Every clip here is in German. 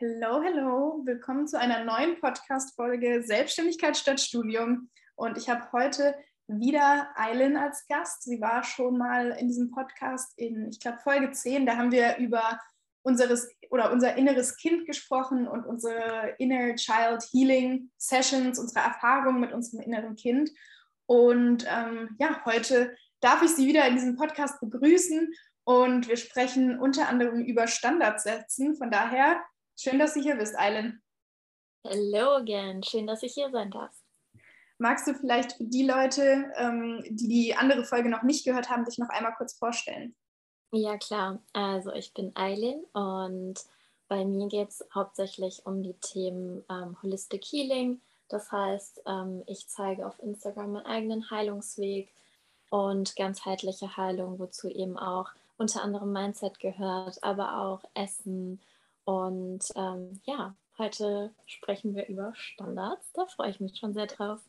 Hallo, hallo, willkommen zu einer neuen Podcast-Folge Selbstständigkeit statt Studium. Und ich habe heute wieder Eileen als Gast. Sie war schon mal in diesem Podcast in, ich glaube, Folge 10. Da haben wir über unseres oder unser inneres Kind gesprochen und unsere Inner Child Healing Sessions, unsere Erfahrungen mit unserem inneren Kind. Und ähm, ja, heute darf ich Sie wieder in diesem Podcast begrüßen und wir sprechen unter anderem über Standardsätzen. Von daher schön, dass Sie hier bist, Eileen. Hello again, schön, dass ich hier sein darf. Magst du vielleicht für die Leute, ähm, die die andere Folge noch nicht gehört haben, dich noch einmal kurz vorstellen? Ja, klar. Also ich bin Eileen und bei mir geht es hauptsächlich um die Themen ähm, Holistic Healing. Das heißt, ähm, ich zeige auf Instagram meinen eigenen Heilungsweg und ganzheitliche Heilung, wozu eben auch unter anderem Mindset gehört, aber auch Essen. Und ähm, ja, heute sprechen wir über Standards. Da freue ich mich schon sehr drauf.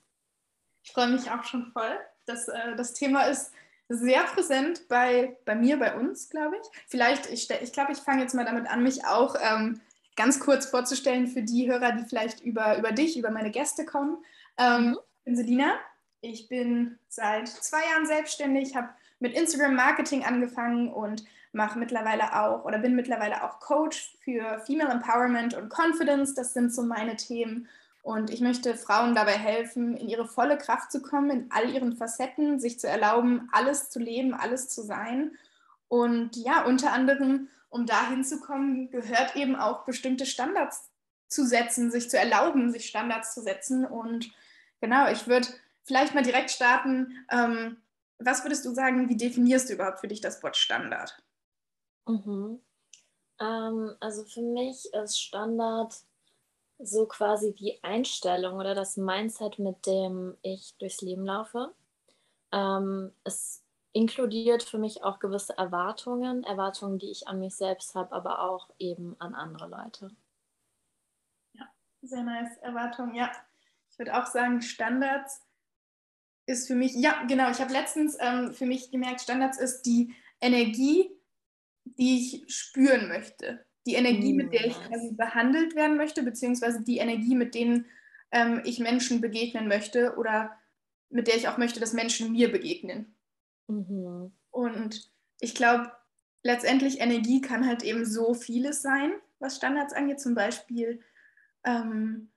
Ich freue mich auch schon voll. Das, äh, das Thema ist sehr präsent bei, bei mir, bei uns, glaube ich. Vielleicht, ich, ich glaube, ich fange jetzt mal damit an, mich auch ähm, ganz kurz vorzustellen für die Hörer, die vielleicht über, über dich, über meine Gäste kommen. Ähm, mhm. Ich bin Selina. Ich bin seit zwei Jahren selbstständig, habe mit Instagram Marketing angefangen und mache mittlerweile auch oder bin mittlerweile auch Coach für Female Empowerment und Confidence. Das sind so meine Themen. Und ich möchte Frauen dabei helfen, in ihre volle Kraft zu kommen, in all ihren Facetten, sich zu erlauben, alles zu leben, alles zu sein. Und ja, unter anderem, um dahin zu kommen, gehört eben auch bestimmte Standards zu setzen, sich zu erlauben, sich Standards zu setzen. Und genau, ich würde vielleicht mal direkt starten. Ähm, was würdest du sagen, wie definierst du überhaupt für dich das Wort Standard? Mhm. Ähm, also für mich ist Standard so quasi die Einstellung oder das Mindset, mit dem ich durchs Leben laufe. Ähm, es inkludiert für mich auch gewisse Erwartungen, Erwartungen, die ich an mich selbst habe, aber auch eben an andere Leute. Ja, sehr nice. Erwartungen, ja. Ich würde auch sagen, Standards ist für mich, ja, genau, ich habe letztens ähm, für mich gemerkt, Standards ist die Energie, die ich spüren möchte die Energie, mit der ich quasi behandelt werden möchte, beziehungsweise die Energie, mit denen ähm, ich Menschen begegnen möchte oder mit der ich auch möchte, dass Menschen mir begegnen. Mhm. Und ich glaube, letztendlich Energie kann halt eben so vieles sein, was Standards angeht, zum Beispiel ähm,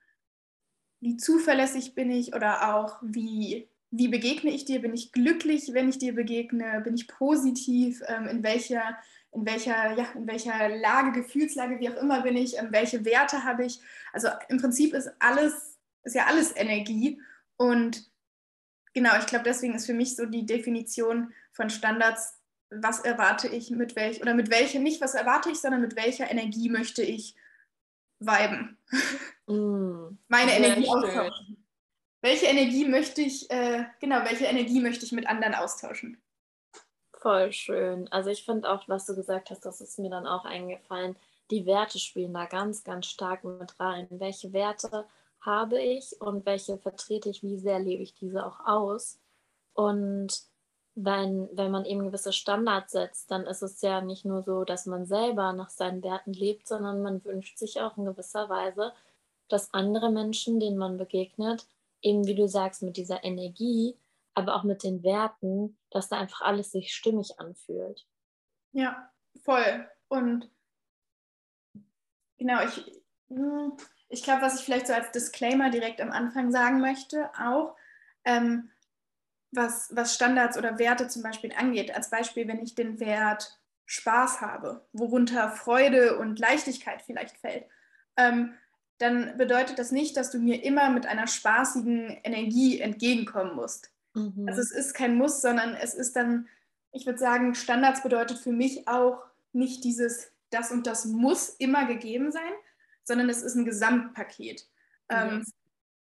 wie zuverlässig bin ich oder auch wie, wie begegne ich dir, bin ich glücklich, wenn ich dir begegne, bin ich positiv, ähm, in welcher in welcher, ja, in welcher Lage, Gefühlslage, wie auch immer bin ich, ähm, welche Werte habe ich. Also im Prinzip ist alles, ist ja alles Energie. Und genau, ich glaube, deswegen ist für mich so die Definition von Standards, was erwarte ich mit welch, oder mit welcher, nicht was erwarte ich, sondern mit welcher Energie möchte ich viben. Mm, Meine Energie austauschen. Welche Energie möchte ich, äh, genau, welche Energie möchte ich mit anderen austauschen? Voll schön. Also ich finde auch, was du gesagt hast, das ist mir dann auch eingefallen. Die Werte spielen da ganz, ganz stark mit rein. Welche Werte habe ich und welche vertrete ich, wie sehr lebe ich diese auch aus? Und wenn, wenn man eben gewisse Standards setzt, dann ist es ja nicht nur so, dass man selber nach seinen Werten lebt, sondern man wünscht sich auch in gewisser Weise, dass andere Menschen, denen man begegnet, eben wie du sagst, mit dieser Energie aber auch mit den Werten, dass da einfach alles sich stimmig anfühlt. Ja, voll. Und genau, ich, hm, ich glaube, was ich vielleicht so als Disclaimer direkt am Anfang sagen möchte, auch ähm, was, was Standards oder Werte zum Beispiel angeht. Als Beispiel, wenn ich den Wert Spaß habe, worunter Freude und Leichtigkeit vielleicht fällt, ähm, dann bedeutet das nicht, dass du mir immer mit einer spaßigen Energie entgegenkommen musst. Mhm. Also es ist kein Muss, sondern es ist dann, ich würde sagen, Standards bedeutet für mich auch nicht dieses, das und das muss immer gegeben sein, sondern es ist ein Gesamtpaket. Mhm. Ähm,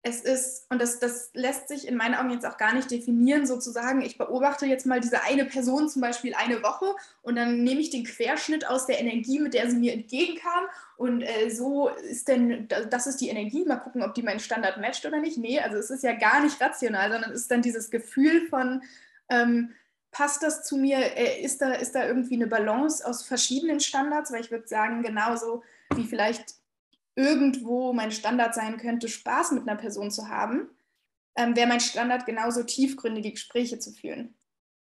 es ist, und das, das lässt sich in meinen Augen jetzt auch gar nicht definieren, sozusagen, ich beobachte jetzt mal diese eine Person zum Beispiel eine Woche und dann nehme ich den Querschnitt aus der Energie, mit der sie mir entgegenkam. Und äh, so ist denn, das ist die Energie, mal gucken, ob die meinen Standard matcht oder nicht. Nee, also es ist ja gar nicht rational, sondern es ist dann dieses Gefühl von, ähm, passt das zu mir, äh, ist, da, ist da irgendwie eine Balance aus verschiedenen Standards, weil ich würde sagen, genauso wie vielleicht irgendwo mein Standard sein könnte, Spaß mit einer Person zu haben, ähm, wäre mein Standard genauso tiefgründige Gespräche zu führen.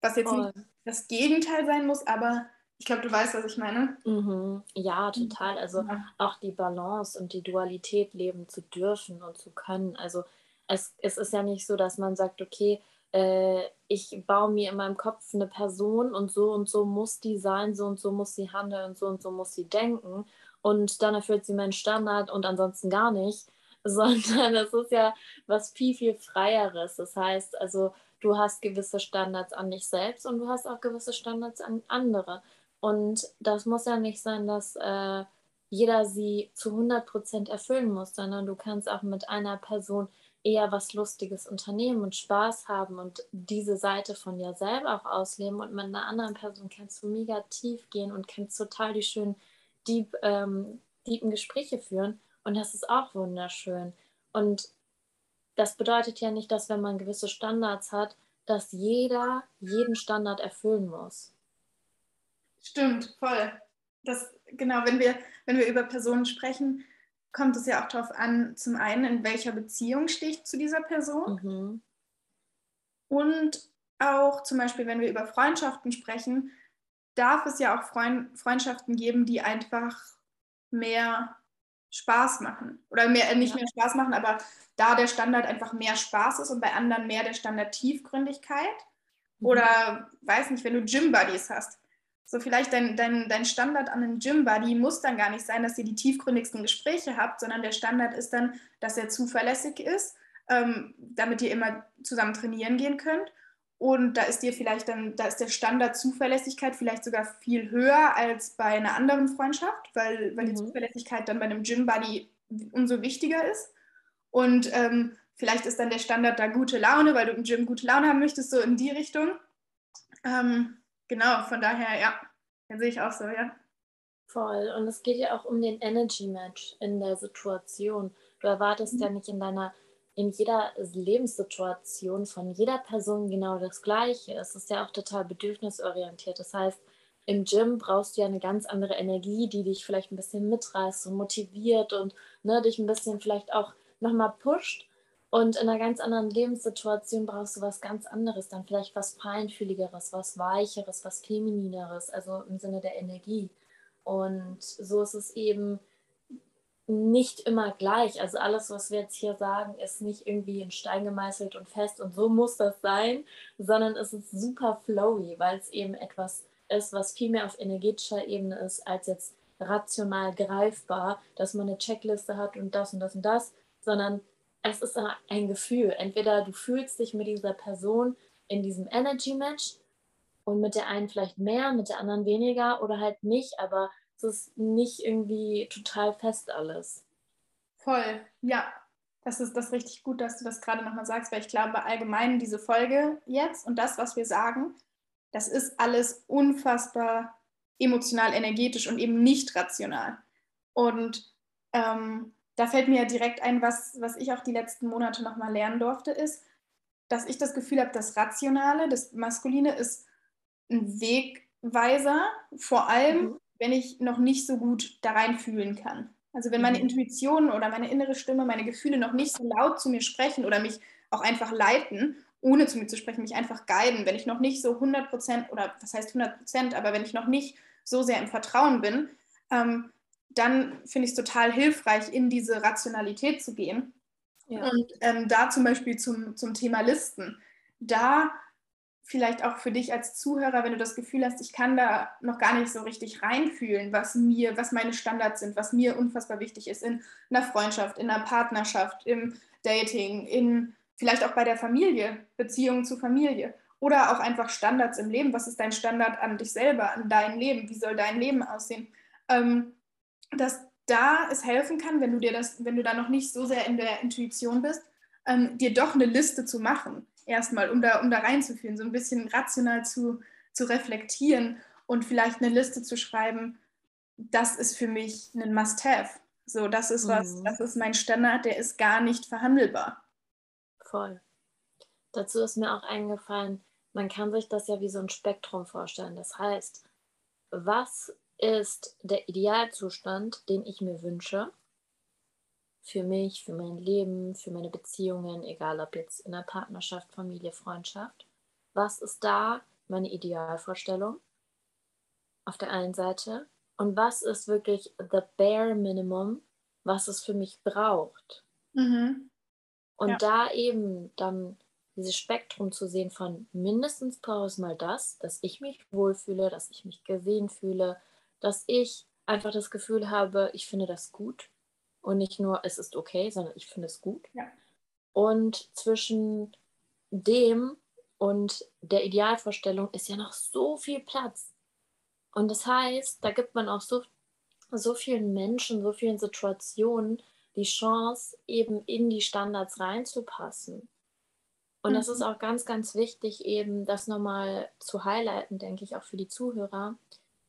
Was jetzt Voll. nicht das Gegenteil sein muss, aber ich glaube, du weißt, was ich meine. Mhm. Ja, total. Also ja. auch die Balance und die Dualität leben zu dürfen und zu können. Also es, es ist ja nicht so, dass man sagt, okay, äh, ich baue mir in meinem Kopf eine Person und so und so muss die sein, so und so muss sie handeln, so und so muss sie denken und dann erfüllt sie meinen Standard und ansonsten gar nicht, sondern es ist ja was viel, viel Freieres. Das heißt, also du hast gewisse Standards an dich selbst und du hast auch gewisse Standards an andere. Und das muss ja nicht sein, dass äh, jeder sie zu 100% erfüllen muss, sondern du kannst auch mit einer Person eher was Lustiges unternehmen und Spaß haben und diese Seite von dir selber auch ausleben und mit einer anderen Person kannst du mega tief gehen und kannst total die schönen, deep, ähm, deepen Gespräche führen und das ist auch wunderschön. Und das bedeutet ja nicht, dass wenn man gewisse Standards hat, dass jeder jeden Standard erfüllen muss. Stimmt, voll. Das, genau, wenn wir, wenn wir über Personen sprechen, kommt es ja auch darauf an, zum einen, in welcher Beziehung stehe ich zu dieser Person. Mhm. Und auch zum Beispiel, wenn wir über Freundschaften sprechen, darf es ja auch Freund Freundschaften geben, die einfach mehr Spaß machen. Oder mehr, äh, nicht ja. mehr Spaß machen, aber da der Standard einfach mehr Spaß ist und bei anderen mehr der Standard Tiefgründigkeit. Mhm. Oder weiß nicht, wenn du Gym-Buddies hast. So vielleicht dein, dein, dein Standard an einem Gym-Buddy muss dann gar nicht sein, dass ihr die tiefgründigsten Gespräche habt, sondern der Standard ist dann, dass er zuverlässig ist, ähm, damit ihr immer zusammen trainieren gehen könnt. Und da ist dir vielleicht dann, da ist der Standard Zuverlässigkeit vielleicht sogar viel höher als bei einer anderen Freundschaft, weil, weil mhm. die Zuverlässigkeit dann bei einem Gym-Buddy umso wichtiger ist. Und ähm, vielleicht ist dann der Standard da gute Laune, weil du im Gym gute Laune haben möchtest, so in die Richtung. Ähm, Genau, von daher, ja, den sehe ich auch so, ja. Voll. Und es geht ja auch um den Energy Match in der Situation. Du erwartest mhm. ja nicht in deiner, in jeder Lebenssituation von jeder Person genau das Gleiche. Es ist ja auch total bedürfnisorientiert. Das heißt, im Gym brauchst du ja eine ganz andere Energie, die dich vielleicht ein bisschen mitreißt und motiviert und ne, dich ein bisschen vielleicht auch nochmal pusht. Und in einer ganz anderen Lebenssituation brauchst du was ganz anderes, dann vielleicht was feinfühligeres, was weicheres, was feminineres, also im Sinne der Energie. Und so ist es eben nicht immer gleich. Also alles, was wir jetzt hier sagen, ist nicht irgendwie in Stein gemeißelt und fest und so muss das sein, sondern es ist super flowy, weil es eben etwas ist, was viel mehr auf energetischer Ebene ist, als jetzt rational greifbar, dass man eine Checkliste hat und das und das und das, sondern es ist ein Gefühl. Entweder du fühlst dich mit dieser Person in diesem Energy Match und mit der einen vielleicht mehr, mit der anderen weniger oder halt nicht, aber es ist nicht irgendwie total fest alles. Voll, ja. Das ist das richtig gut, dass du das gerade nochmal sagst, weil ich glaube, allgemein diese Folge jetzt und das, was wir sagen, das ist alles unfassbar emotional, energetisch und eben nicht rational. Und ähm, da fällt mir ja direkt ein, was, was ich auch die letzten Monate nochmal lernen durfte, ist, dass ich das Gefühl habe, das Rationale, das Maskuline ist ein Wegweiser, vor allem, mhm. Wenn ich noch nicht so gut da reinfühlen kann. Also wenn meine mhm. Intuition oder meine innere Stimme, meine Gefühle noch nicht so laut zu mir sprechen oder mich auch einfach leiten, ohne zu mir zu sprechen, mich einfach guiden, wenn ich noch nicht so 100 Prozent oder was heißt 100 Prozent, aber wenn ich noch nicht so sehr im Vertrauen bin, ähm, dann finde ich es total hilfreich, in diese Rationalität zu gehen. Ja. Und ähm, da zum Beispiel zum, zum Thema Listen, da vielleicht auch für dich als Zuhörer, wenn du das Gefühl hast, ich kann da noch gar nicht so richtig reinfühlen, was mir, was meine Standards sind, was mir unfassbar wichtig ist in einer Freundschaft, in einer Partnerschaft, im Dating, in vielleicht auch bei der Familie, Beziehungen zu Familie oder auch einfach Standards im Leben. Was ist dein Standard an dich selber, an dein Leben? Wie soll dein Leben aussehen? Ähm, dass da es helfen kann, wenn du dir das, wenn du da noch nicht so sehr in der Intuition bist, ähm, dir doch eine Liste zu machen, erstmal, um da, um da reinzuführen, so ein bisschen rational zu, zu reflektieren und vielleicht eine Liste zu schreiben, das ist für mich ein Must-Have. So, das ist was, mhm. das ist mein Standard, der ist gar nicht verhandelbar. Voll. Dazu ist mir auch eingefallen, man kann sich das ja wie so ein Spektrum vorstellen. Das heißt, was ist der Idealzustand, den ich mir wünsche. Für mich, für mein Leben, für meine Beziehungen, egal ob jetzt in der Partnerschaft, Familie, Freundschaft. Was ist da meine Idealvorstellung auf der einen Seite und was ist wirklich the bare minimum, was es für mich braucht. Mhm. Und ja. da eben dann dieses Spektrum zu sehen von mindestens brauche ich mal das, dass ich mich wohlfühle, dass ich mich gesehen fühle, dass ich einfach das Gefühl habe, ich finde das gut und nicht nur es ist okay, sondern ich finde es gut. Ja. Und zwischen dem und der Idealvorstellung ist ja noch so viel Platz. Und das heißt, da gibt man auch so, so vielen Menschen, so vielen Situationen die Chance, eben in die Standards reinzupassen. Und das ist mhm. auch ganz, ganz wichtig, eben das nochmal zu highlighten, denke ich, auch für die Zuhörer,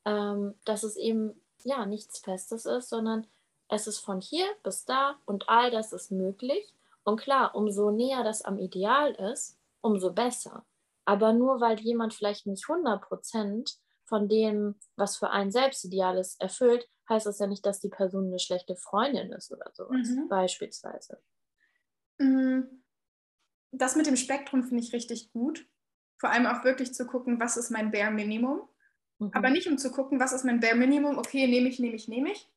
ähm, dass es eben ja nichts Festes ist, sondern es ist von hier bis da und all das ist möglich. Und klar, umso näher das am Ideal ist, umso besser. Aber nur weil jemand vielleicht nicht 100 Prozent von dem, was für einen selbst ideal ist, erfüllt, heißt das ja nicht, dass die Person eine schlechte Freundin ist oder sowas, mhm. beispielsweise. Mm, das mit dem Spektrum finde ich richtig gut. Vor allem auch wirklich zu gucken, was ist mein Bare Minimum. Mhm. Aber nicht um zu gucken, was ist mein Bare Minimum, okay, nehme ich, nehme ich, nehme ich,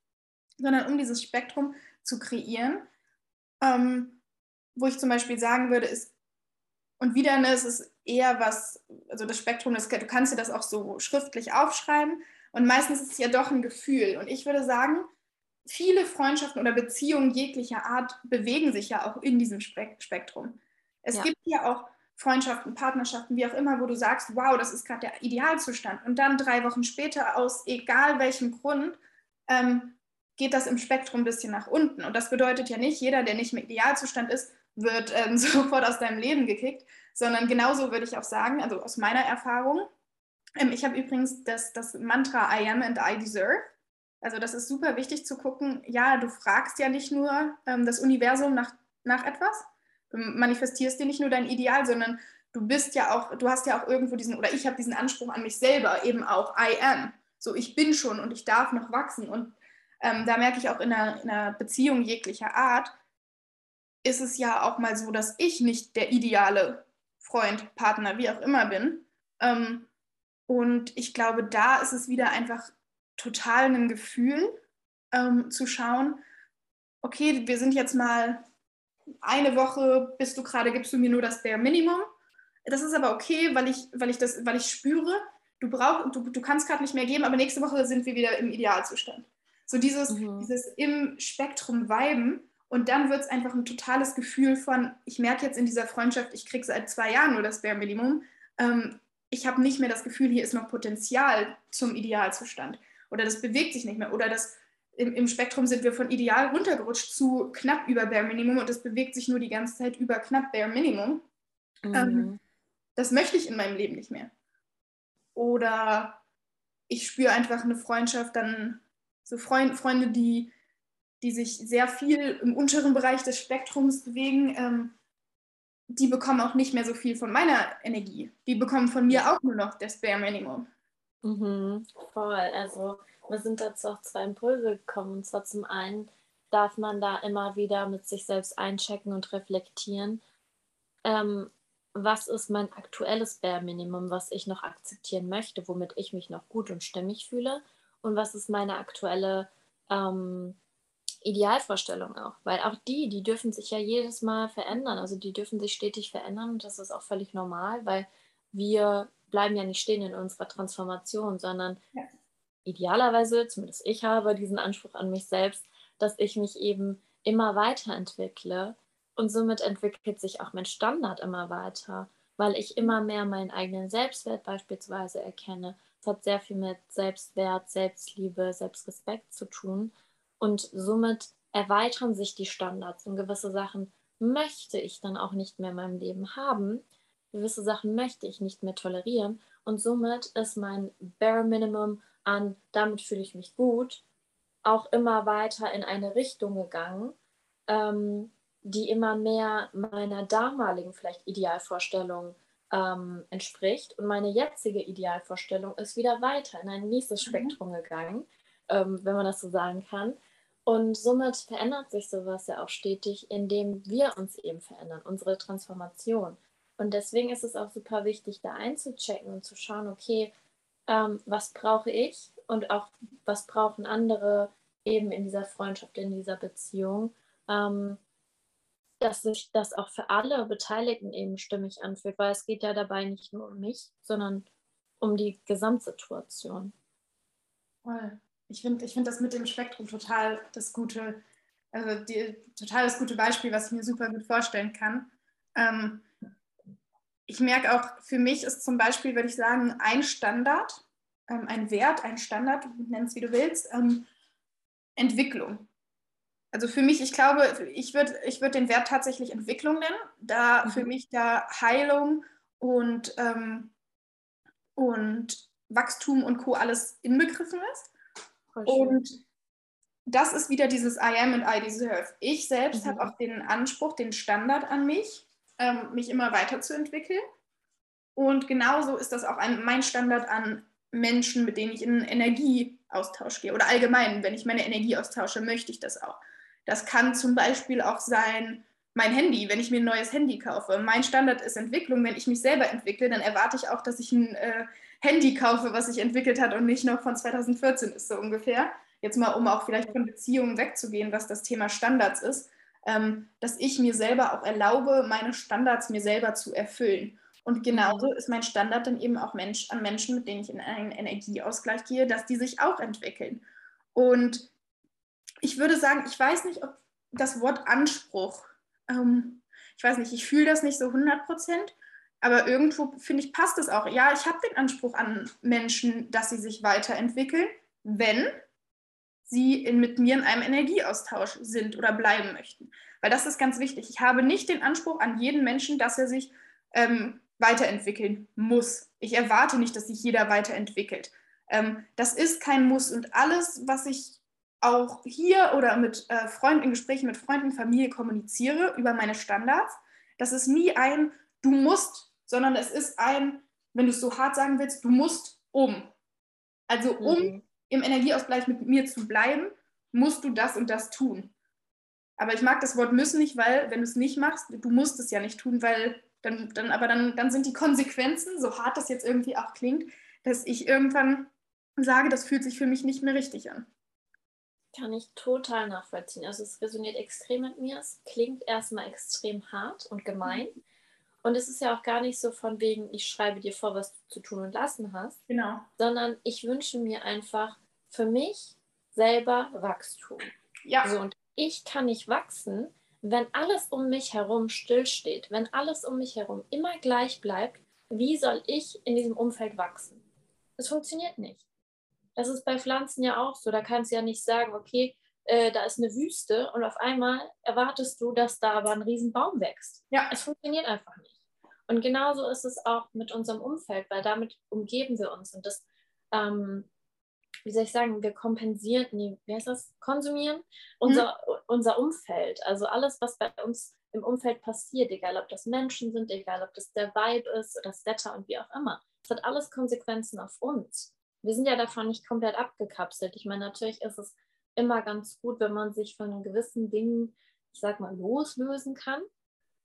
sondern um dieses Spektrum zu kreieren, ähm, wo ich zum Beispiel sagen würde, ist, und wieder, ne, es ist eher was, also das Spektrum, das, du kannst dir das auch so schriftlich aufschreiben und meistens ist es ja doch ein Gefühl. Und ich würde sagen, viele Freundschaften oder Beziehungen jeglicher Art bewegen sich ja auch in diesem Spektrum. Es ja. gibt ja auch Freundschaften, Partnerschaften, wie auch immer, wo du sagst, wow, das ist gerade der Idealzustand. Und dann drei Wochen später, aus egal welchem Grund, ähm, geht das im Spektrum ein bisschen nach unten. Und das bedeutet ja nicht, jeder, der nicht im Idealzustand ist, wird ähm, sofort aus deinem Leben gekickt, sondern genauso würde ich auch sagen, also aus meiner Erfahrung, ähm, ich habe übrigens das, das Mantra I am and I deserve. Also das ist super wichtig zu gucken, ja, du fragst ja nicht nur ähm, das Universum nach, nach etwas, du manifestierst dir nicht nur dein Ideal, sondern du bist ja auch, du hast ja auch irgendwo diesen, oder ich habe diesen Anspruch an mich selber, eben auch I am. So, ich bin schon und ich darf noch wachsen. Und ähm, da merke ich auch in einer, in einer Beziehung jeglicher Art, ist es ja auch mal so, dass ich nicht der ideale Freund, Partner, wie auch immer bin. Ähm, und ich glaube, da ist es wieder einfach total ein Gefühl ähm, zu schauen, okay, wir sind jetzt mal eine Woche, bist du gerade, gibst du mir nur das Bare Minimum. Das ist aber okay, weil ich, weil ich, das, weil ich spüre, du, brauch, du, du kannst gerade nicht mehr geben, aber nächste Woche sind wir wieder im Idealzustand. So dieses, mhm. dieses im Spektrum weiben und dann wird es einfach ein totales Gefühl von, ich merke jetzt in dieser Freundschaft, ich kriege seit zwei Jahren nur das Bare Minimum. Ähm, ich habe nicht mehr das Gefühl, hier ist noch Potenzial zum Idealzustand. Oder das bewegt sich nicht mehr. Oder das, im, im Spektrum sind wir von ideal runtergerutscht zu knapp über Bare Minimum und das bewegt sich nur die ganze Zeit über knapp Bare Minimum. Mhm. Ähm, das möchte ich in meinem Leben nicht mehr. Oder ich spüre einfach eine Freundschaft, dann so Freund, Freunde, die die sich sehr viel im unteren Bereich des Spektrums bewegen, ähm, die bekommen auch nicht mehr so viel von meiner Energie. Die bekommen von mir auch nur noch das Bare Minimum. Mhm, voll. Also wir sind dazu auch zwei Impulse gekommen. Und zwar zum einen darf man da immer wieder mit sich selbst einchecken und reflektieren. Ähm, was ist mein aktuelles Bare Minimum, was ich noch akzeptieren möchte, womit ich mich noch gut und stimmig fühle? Und was ist meine aktuelle ähm, Idealvorstellung auch, weil auch die, die dürfen sich ja jedes Mal verändern, also die dürfen sich stetig verändern und das ist auch völlig normal, weil wir bleiben ja nicht stehen in unserer Transformation, sondern ja. idealerweise, zumindest ich habe diesen Anspruch an mich selbst, dass ich mich eben immer weiterentwickle und somit entwickelt sich auch mein Standard immer weiter, weil ich immer mehr meinen eigenen Selbstwert beispielsweise erkenne. Es hat sehr viel mit Selbstwert, Selbstliebe, Selbstrespekt zu tun. Und somit erweitern sich die Standards. Und gewisse Sachen möchte ich dann auch nicht mehr in meinem Leben haben. Gewisse Sachen möchte ich nicht mehr tolerieren. Und somit ist mein Bare Minimum an, damit fühle ich mich gut, auch immer weiter in eine Richtung gegangen, ähm, die immer mehr meiner damaligen vielleicht Idealvorstellung ähm, entspricht. Und meine jetzige Idealvorstellung ist wieder weiter in ein nächstes mhm. Spektrum gegangen, ähm, wenn man das so sagen kann. Und somit verändert sich sowas ja auch stetig, indem wir uns eben verändern, unsere Transformation. Und deswegen ist es auch super wichtig, da einzuchecken und zu schauen, okay, ähm, was brauche ich und auch was brauchen andere eben in dieser Freundschaft, in dieser Beziehung, ähm, dass sich das auch für alle Beteiligten eben stimmig anfühlt, weil es geht ja dabei nicht nur um mich, sondern um die Gesamtsituation. Voll. Ich finde ich find das mit dem Spektrum total das gute, also die, total das gute Beispiel, was ich mir super gut vorstellen kann. Ähm, ich merke auch, für mich ist zum Beispiel, würde ich sagen, ein Standard, ähm, ein Wert, ein Standard, nenn es wie du willst, ähm, Entwicklung. Also für mich, ich glaube, ich würde ich würd den Wert tatsächlich Entwicklung nennen, da mhm. für mich da Heilung und, ähm, und Wachstum und Co. alles inbegriffen ist. Und das ist wieder dieses I am and I deserve. Ich selbst mhm. habe auch den Anspruch, den Standard an mich, ähm, mich immer weiterzuentwickeln. Und genauso ist das auch ein, mein Standard an Menschen, mit denen ich in Energieaustausch gehe. Oder allgemein, wenn ich meine Energie austausche, möchte ich das auch. Das kann zum Beispiel auch sein, mein Handy, wenn ich mir ein neues Handy kaufe. Mein Standard ist Entwicklung. Wenn ich mich selber entwickle, dann erwarte ich auch, dass ich ein äh, Handy kaufe, was sich entwickelt hat und nicht noch von 2014 ist, so ungefähr. Jetzt mal, um auch vielleicht von Beziehungen wegzugehen, was das Thema Standards ist, ähm, dass ich mir selber auch erlaube, meine Standards mir selber zu erfüllen. Und genauso ist mein Standard dann eben auch Mensch, an Menschen, mit denen ich in einen Energieausgleich gehe, dass die sich auch entwickeln. Und ich würde sagen, ich weiß nicht, ob das Wort Anspruch, ähm, ich weiß nicht, ich fühle das nicht so 100 Prozent, aber irgendwo finde ich, passt es auch. Ja, ich habe den Anspruch an Menschen, dass sie sich weiterentwickeln, wenn sie in, mit mir in einem Energieaustausch sind oder bleiben möchten. Weil das ist ganz wichtig. Ich habe nicht den Anspruch an jeden Menschen, dass er sich ähm, weiterentwickeln muss. Ich erwarte nicht, dass sich jeder weiterentwickelt. Ähm, das ist kein Muss. Und alles, was ich auch hier oder mit äh, Freunden, in Gesprächen mit Freunden, Familie kommuniziere über meine Standards, das ist nie ein, du musst, sondern es ist ein, wenn du es so hart sagen willst, du musst um. Also um mhm. im Energieausgleich mit mir zu bleiben, musst du das und das tun. Aber ich mag das Wort müssen nicht, weil wenn du es nicht machst, du musst es ja nicht tun, weil dann, dann aber dann, dann sind die Konsequenzen, so hart das jetzt irgendwie auch klingt, dass ich irgendwann sage, das fühlt sich für mich nicht mehr richtig an. Kann ich total nachvollziehen. Also es resoniert extrem mit mir. Es klingt erstmal extrem hart und gemein. Mhm. Und es ist ja auch gar nicht so von wegen, ich schreibe dir vor, was du zu tun und lassen hast. Genau. Sondern ich wünsche mir einfach für mich selber Wachstum. Ja. So, und ich kann nicht wachsen, wenn alles um mich herum stillsteht, wenn alles um mich herum immer gleich bleibt. Wie soll ich in diesem Umfeld wachsen? Es funktioniert nicht. Das ist bei Pflanzen ja auch so. Da kannst du ja nicht sagen, okay, äh, da ist eine Wüste und auf einmal erwartest du, dass da aber ein Riesenbaum wächst. Ja. Es funktioniert einfach nicht. Und genauso ist es auch mit unserem Umfeld, weil damit umgeben wir uns. Und das, ähm, wie soll ich sagen, wir kompensieren, nee, wie heißt das? Konsumieren unser, mhm. unser Umfeld. Also alles, was bei uns im Umfeld passiert, egal ob das Menschen sind, egal ob das der Vibe ist, das Wetter und wie auch immer. Es hat alles Konsequenzen auf uns wir sind ja davon nicht komplett abgekapselt. Ich meine, natürlich ist es immer ganz gut, wenn man sich von gewissen Dingen, ich sag mal, loslösen kann.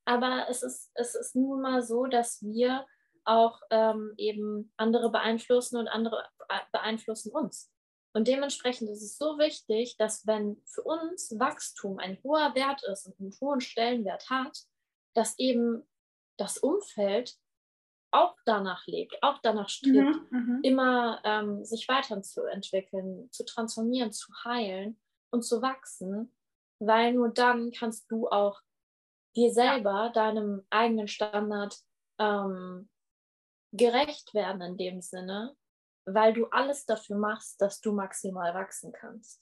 Aber es ist, es ist nun mal so, dass wir auch ähm, eben andere beeinflussen und andere beeinflussen uns. Und dementsprechend ist es so wichtig, dass wenn für uns Wachstum ein hoher Wert ist und einen hohen Stellenwert hat, dass eben das Umfeld auch danach lebt, auch danach strebt, mhm, mhm, immer ähm, sich weiterzuentwickeln, zu transformieren, zu heilen und zu wachsen, weil nur dann kannst du auch dir selber, ja. deinem eigenen Standard ähm, gerecht werden in dem Sinne, weil du alles dafür machst, dass du maximal wachsen kannst.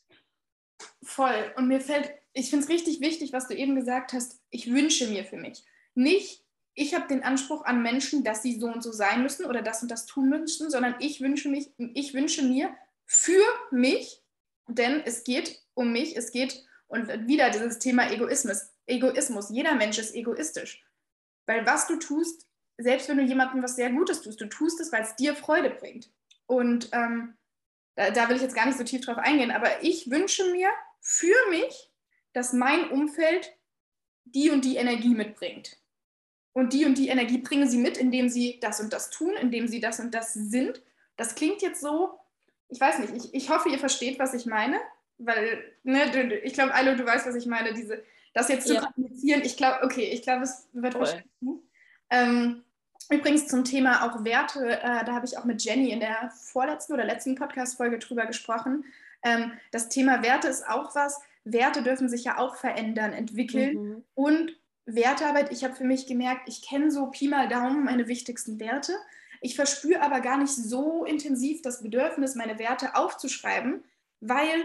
Voll. Und mir fällt, ich finde es richtig wichtig, was du eben gesagt hast, ich wünsche mir für mich. Nicht, ich habe den Anspruch an Menschen, dass sie so und so sein müssen oder das und das tun müssen, sondern ich wünsche, mich, ich wünsche mir für mich, denn es geht um mich, es geht und wieder dieses Thema Egoismus. Egoismus. Jeder Mensch ist egoistisch. Weil was du tust, selbst wenn du jemandem was sehr Gutes tust, du tust es, weil es dir Freude bringt. Und ähm, da, da will ich jetzt gar nicht so tief drauf eingehen, aber ich wünsche mir für mich, dass mein Umfeld die und die Energie mitbringt. Und die und die Energie bringen sie mit, indem sie das und das tun, indem sie das und das sind. Das klingt jetzt so, ich weiß nicht, ich, ich hoffe, ihr versteht, was ich meine, weil, ne, ich glaube, Ailo, du weißt, was ich meine, diese, das jetzt zu ja. kommunizieren. Ich glaube, okay, ich glaube, es wird verstanden. Ähm, übrigens zum Thema auch Werte, äh, da habe ich auch mit Jenny in der vorletzten oder letzten Podcast-Folge drüber gesprochen. Ähm, das Thema Werte ist auch was, Werte dürfen sich ja auch verändern, entwickeln mhm. und Wertearbeit, ich habe für mich gemerkt, ich kenne so Pi mal Daumen meine wichtigsten Werte. Ich verspüre aber gar nicht so intensiv das Bedürfnis, meine Werte aufzuschreiben, weil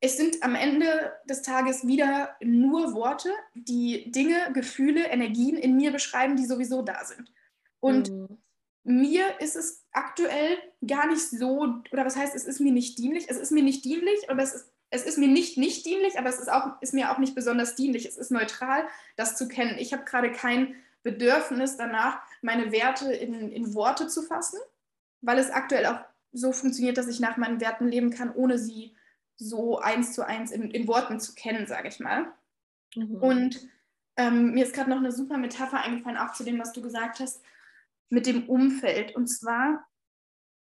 es sind am Ende des Tages wieder nur Worte, die Dinge, Gefühle, Energien in mir beschreiben, die sowieso da sind. Und mhm. mir ist es aktuell gar nicht so, oder was heißt, es ist mir nicht dienlich, es ist mir nicht dienlich, aber es ist es ist mir nicht nicht dienlich, aber es ist, auch, ist mir auch nicht besonders dienlich. Es ist neutral, das zu kennen. Ich habe gerade kein Bedürfnis danach, meine Werte in, in Worte zu fassen, weil es aktuell auch so funktioniert, dass ich nach meinen Werten leben kann, ohne sie so eins zu eins in, in Worten zu kennen, sage ich mal. Mhm. Und ähm, mir ist gerade noch eine super Metapher eingefallen, auch zu dem, was du gesagt hast, mit dem Umfeld. Und zwar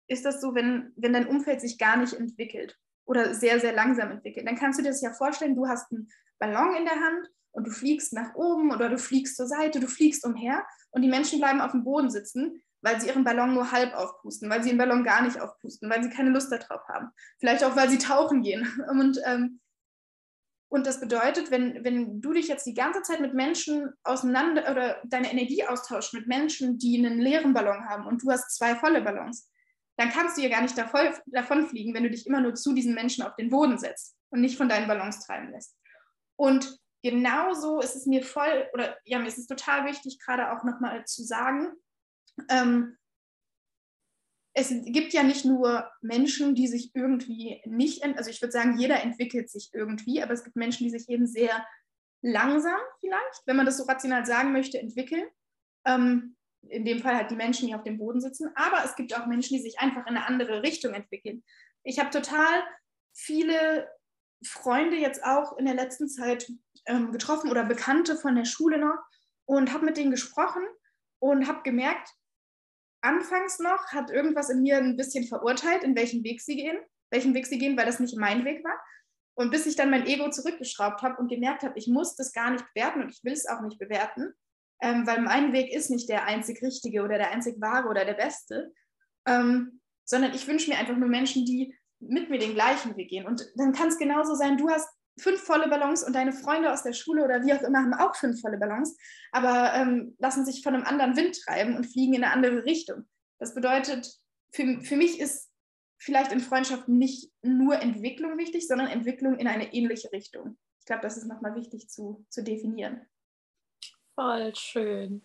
ist das so, wenn, wenn dein Umfeld sich gar nicht entwickelt oder sehr, sehr langsam entwickelt. Dann kannst du dir das ja vorstellen, du hast einen Ballon in der Hand und du fliegst nach oben oder du fliegst zur Seite, du fliegst umher und die Menschen bleiben auf dem Boden sitzen, weil sie ihren Ballon nur halb aufpusten, weil sie den Ballon gar nicht aufpusten, weil sie keine Lust darauf haben. Vielleicht auch, weil sie tauchen gehen. Und, ähm, und das bedeutet, wenn, wenn du dich jetzt die ganze Zeit mit Menschen auseinander oder deine Energie austauschst mit Menschen, die einen leeren Ballon haben und du hast zwei volle Ballons, dann kannst du ja gar nicht davon fliegen, wenn du dich immer nur zu diesen Menschen auf den Boden setzt und nicht von deinen Ballons treiben lässt. Und genauso ist es mir voll, oder ja, mir ist es total wichtig, gerade auch nochmal zu sagen, ähm, es gibt ja nicht nur Menschen, die sich irgendwie nicht, also ich würde sagen, jeder entwickelt sich irgendwie, aber es gibt Menschen, die sich eben sehr langsam vielleicht, wenn man das so rational sagen möchte, entwickeln. Ähm, in dem Fall halt die Menschen, die auf dem Boden sitzen, aber es gibt auch Menschen, die sich einfach in eine andere Richtung entwickeln. Ich habe total viele Freunde jetzt auch in der letzten Zeit ähm, getroffen oder Bekannte von der Schule noch und habe mit denen gesprochen und habe gemerkt, anfangs noch hat irgendwas in mir ein bisschen verurteilt, in welchen Weg sie gehen, welchen Weg sie gehen, weil das nicht mein Weg war. Und bis ich dann mein Ego zurückgeschraubt habe und gemerkt habe, ich muss das gar nicht bewerten und ich will es auch nicht bewerten, ähm, weil mein Weg ist nicht der einzig richtige oder der einzig wahre oder der beste, ähm, sondern ich wünsche mir einfach nur Menschen, die mit mir den gleichen Weg gehen. Und dann kann es genauso sein, du hast fünf volle Ballons und deine Freunde aus der Schule oder wie auch immer haben auch fünf volle Ballons, aber ähm, lassen sich von einem anderen Wind treiben und fliegen in eine andere Richtung. Das bedeutet, für, für mich ist vielleicht in Freundschaften nicht nur Entwicklung wichtig, sondern Entwicklung in eine ähnliche Richtung. Ich glaube, das ist nochmal wichtig zu, zu definieren. Voll schön.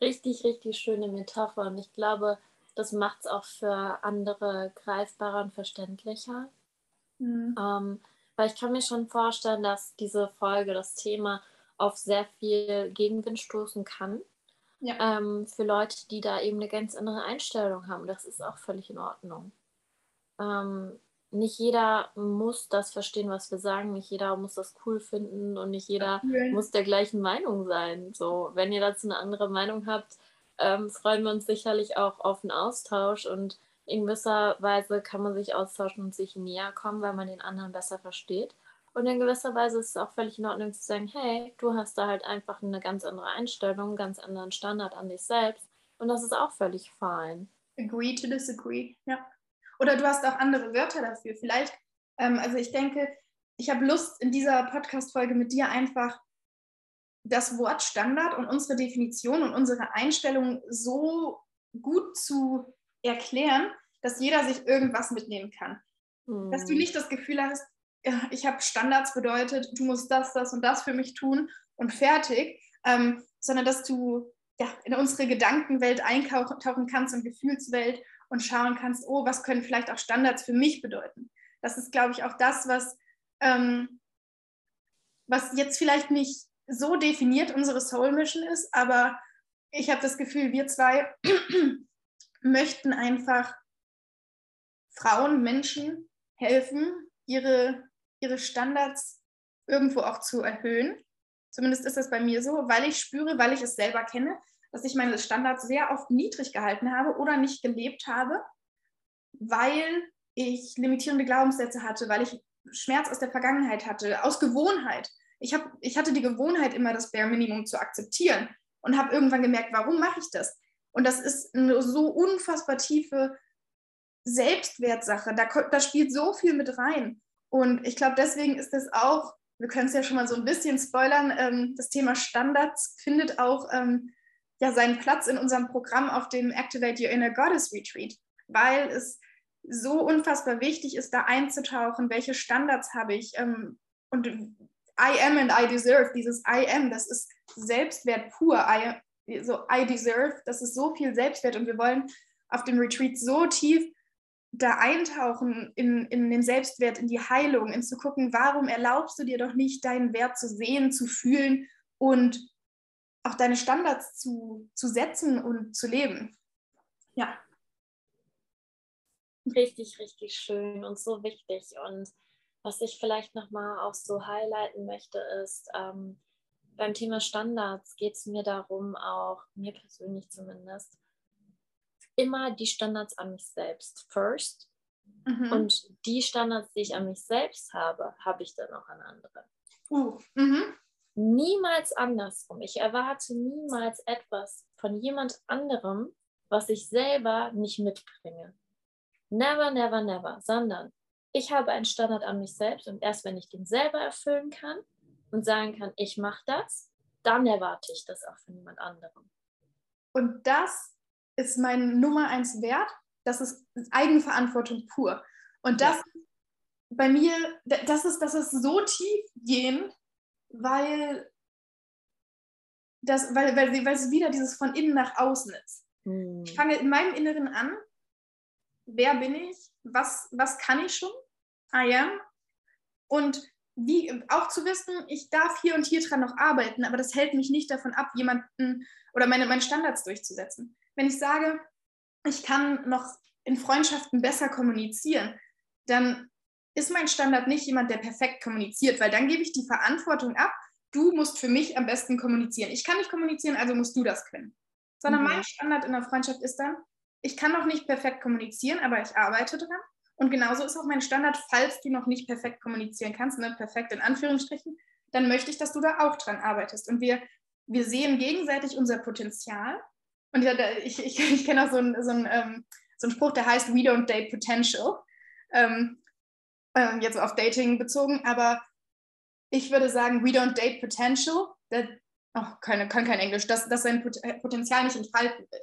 Richtig, richtig schöne Metapher. Und ich glaube, das macht es auch für andere greifbarer und verständlicher. Mhm. Ähm, weil ich kann mir schon vorstellen, dass diese Folge, das Thema, auf sehr viel Gegenwind stoßen kann. Ja. Ähm, für Leute, die da eben eine ganz andere Einstellung haben. Das ist auch völlig in Ordnung. Ähm, nicht jeder muss das verstehen, was wir sagen. Nicht jeder muss das cool finden und nicht jeder okay. muss der gleichen Meinung sein. So, wenn ihr dazu eine andere Meinung habt, ähm, freuen wir uns sicherlich auch auf einen Austausch und in gewisser Weise kann man sich austauschen und sich näher kommen, weil man den anderen besser versteht. Und in gewisser Weise ist es auch völlig in Ordnung zu sagen, hey, du hast da halt einfach eine ganz andere Einstellung, einen ganz anderen Standard an dich selbst. Und das ist auch völlig fein. Agree to disagree, ja. Oder du hast auch andere Wörter dafür. Vielleicht, ähm, also ich denke, ich habe Lust, in dieser Podcast-Folge mit dir einfach das Wort Standard und unsere Definition und unsere Einstellung so gut zu erklären, dass jeder sich irgendwas mitnehmen kann. Mhm. Dass du hm. nicht das Gefühl hast, ich habe Standards bedeutet, du musst das, das und das für mich tun und fertig, ähm, sondern dass du ja, in unsere Gedankenwelt eintauchen kannst und Gefühlswelt und schauen kannst, oh, was können vielleicht auch Standards für mich bedeuten. Das ist, glaube ich, auch das, was, ähm, was jetzt vielleicht nicht so definiert unsere Soul Mission ist, aber ich habe das Gefühl, wir zwei möchten einfach Frauen, Menschen helfen, ihre ihre Standards irgendwo auch zu erhöhen. Zumindest ist das bei mir so, weil ich spüre, weil ich es selber kenne, dass ich meine Standards sehr oft niedrig gehalten habe oder nicht gelebt habe, weil ich limitierende Glaubenssätze hatte, weil ich Schmerz aus der Vergangenheit hatte, aus Gewohnheit. Ich, hab, ich hatte die Gewohnheit, immer das Bare Minimum zu akzeptieren und habe irgendwann gemerkt, warum mache ich das? Und das ist eine so unfassbar tiefe Selbstwertsache. Da, da spielt so viel mit rein. Und ich glaube, deswegen ist es auch, wir können es ja schon mal so ein bisschen spoilern, ähm, das Thema Standards findet auch ähm, ja seinen Platz in unserem Programm auf dem Activate Your Inner Goddess Retreat, weil es so unfassbar wichtig ist, da einzutauchen, welche Standards habe ich ähm, und I am and I deserve, dieses I am, das ist Selbstwert pur, I, so I deserve, das ist so viel Selbstwert und wir wollen auf dem Retreat so tief da eintauchen in, in den Selbstwert, in die Heilung, in zu gucken, warum erlaubst du dir doch nicht, deinen Wert zu sehen, zu fühlen und auch deine Standards zu, zu setzen und zu leben. Ja. Richtig, richtig schön und so wichtig. Und was ich vielleicht nochmal auch so highlighten möchte, ist, ähm, beim Thema Standards geht es mir darum, auch mir persönlich zumindest, immer die Standards an mich selbst first. Mhm. Und die Standards, die ich an mich selbst habe, habe ich dann auch an andere. Uh. Mhm. Niemals andersrum. Ich erwarte niemals etwas von jemand anderem, was ich selber nicht mitbringe. Never, never, never, sondern ich habe einen Standard an mich selbst und erst wenn ich den selber erfüllen kann und sagen kann, ich mache das, dann erwarte ich das auch von jemand anderem. Und das ist mein Nummer eins Wert. Das ist Eigenverantwortung pur. Und das ja. bei mir, das ist, das ist so tiefgehend, weil, das, weil, weil, weil es wieder dieses von innen nach außen ist. Hm. Ich fange in meinem Inneren an. Wer bin ich? Was, was kann ich schon? I am. Und wie, auch zu wissen, ich darf hier und hier dran noch arbeiten, aber das hält mich nicht davon ab, jemanden oder meine, meine Standards durchzusetzen. Wenn ich sage, ich kann noch in Freundschaften besser kommunizieren, dann ist mein Standard nicht jemand, der perfekt kommuniziert, weil dann gebe ich die Verantwortung ab, du musst für mich am besten kommunizieren. Ich kann nicht kommunizieren, also musst du das können. Sondern mhm. mein Standard in der Freundschaft ist dann, ich kann noch nicht perfekt kommunizieren, aber ich arbeite dran. Und genauso ist auch mein Standard, falls du noch nicht perfekt kommunizieren kannst, ne, perfekt in Anführungsstrichen, dann möchte ich, dass du da auch dran arbeitest. Und wir, wir sehen gegenseitig unser Potenzial. Und ja, ich, ich, ich kenne auch so einen, so, einen, ähm, so einen Spruch, der heißt We don't date potential. Ähm, ähm, jetzt auf Dating bezogen, aber ich würde sagen, we don't date potential. That, oh, keine, kann kein Englisch, dass, dass sein Potenzial nicht entfalten will.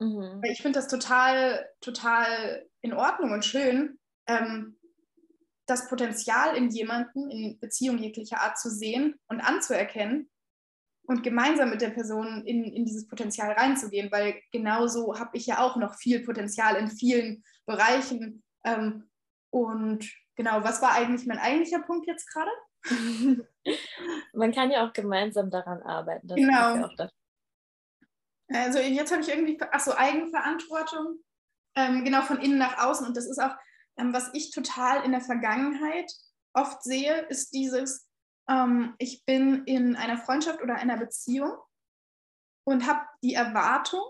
Mhm. Ich finde das total, total in Ordnung und schön, ähm, das Potenzial in jemanden, in Beziehung jeglicher Art zu sehen und anzuerkennen und gemeinsam mit der Person in, in dieses Potenzial reinzugehen, weil genauso habe ich ja auch noch viel Potenzial in vielen Bereichen. Ähm, und genau, was war eigentlich mein eigentlicher Punkt jetzt gerade? Man kann ja auch gemeinsam daran arbeiten. genau. Ja also jetzt habe ich irgendwie, achso, Eigenverantwortung, ähm, genau von innen nach außen. Und das ist auch, ähm, was ich total in der Vergangenheit oft sehe, ist dieses, ähm, ich bin in einer Freundschaft oder einer Beziehung und habe die Erwartung,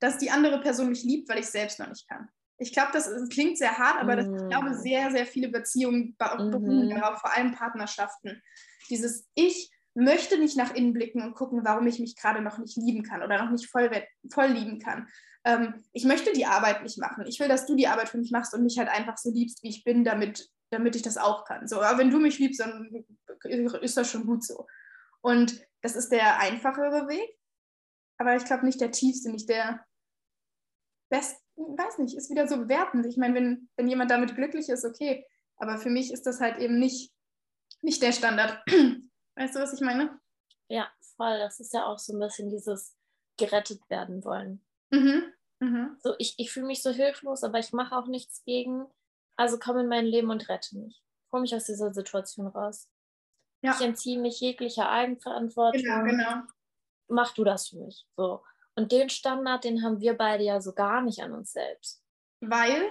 dass die andere Person mich liebt, weil ich selbst noch nicht kann. Ich glaube, das klingt sehr hart, aber das, ich glaube, mm. sehr, sehr viele Beziehungen beruhen mhm. darauf, vor allem Partnerschaften. Dieses Ich möchte nicht nach innen blicken und gucken, warum ich mich gerade noch nicht lieben kann oder noch nicht voll, voll lieben kann. Ähm, ich möchte die Arbeit nicht machen. Ich will, dass du die Arbeit für mich machst und mich halt einfach so liebst, wie ich bin, damit, damit ich das auch kann. So, aber wenn du mich liebst, dann ist das schon gut so. Und das ist der einfachere Weg, aber ich glaube nicht der tiefste, nicht der beste, weiß nicht, ist wieder so bewertend. Ich meine, wenn, wenn jemand damit glücklich ist, okay, aber für mich ist das halt eben nicht, nicht der Standard. Weißt du, was ich meine? Ja, voll. Das ist ja auch so ein bisschen dieses gerettet werden wollen. Mhm. Mhm. So, ich, ich fühle mich so hilflos, aber ich mache auch nichts gegen. Also komm in mein Leben und rette mich. Hol mich aus dieser Situation raus. Ja. Ich entziehe mich jeglicher Eigenverantwortung. Genau, genau. Mach du das für mich. So. Und den Standard, den haben wir beide ja so gar nicht an uns selbst. Weil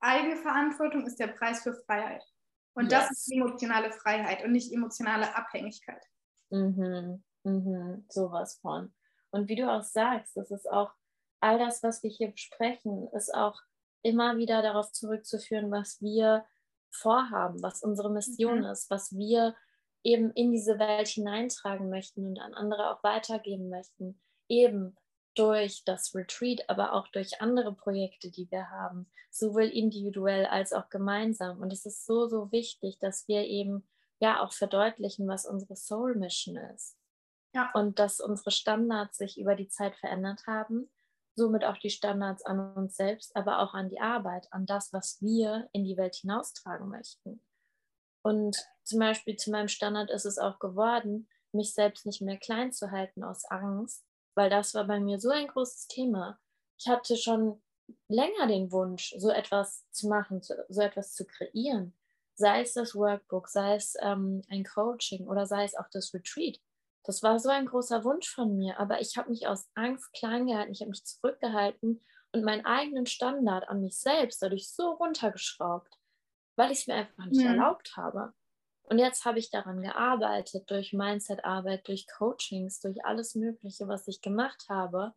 Eigenverantwortung ist der Preis für Freiheit. Und yes. das ist emotionale Freiheit und nicht emotionale Abhängigkeit. Mhm. Mhm. Sowas von. Und wie du auch sagst, das ist auch all das, was wir hier besprechen, ist auch immer wieder darauf zurückzuführen, was wir vorhaben, was unsere Mission mhm. ist, was wir eben in diese Welt hineintragen möchten und an andere auch weitergeben möchten. Eben durch das Retreat, aber auch durch andere Projekte, die wir haben, sowohl individuell als auch gemeinsam. Und es ist so, so wichtig, dass wir eben ja auch verdeutlichen, was unsere Soul Mission ist. Ja. Und dass unsere Standards sich über die Zeit verändert haben, somit auch die Standards an uns selbst, aber auch an die Arbeit, an das, was wir in die Welt hinaustragen möchten. Und zum Beispiel zu meinem Standard ist es auch geworden, mich selbst nicht mehr klein zu halten aus Angst, weil das war bei mir so ein großes Thema. Ich hatte schon länger den Wunsch, so etwas zu machen, so etwas zu kreieren. Sei es das Workbook, sei es ähm, ein Coaching oder sei es auch das Retreat. Das war so ein großer Wunsch von mir, aber ich habe mich aus Angst klein gehalten, ich habe mich zurückgehalten und meinen eigenen Standard an mich selbst dadurch so runtergeschraubt, weil ich es mir einfach nicht mhm. erlaubt habe. Und jetzt habe ich daran gearbeitet, durch Mindset-Arbeit, durch Coachings, durch alles Mögliche, was ich gemacht habe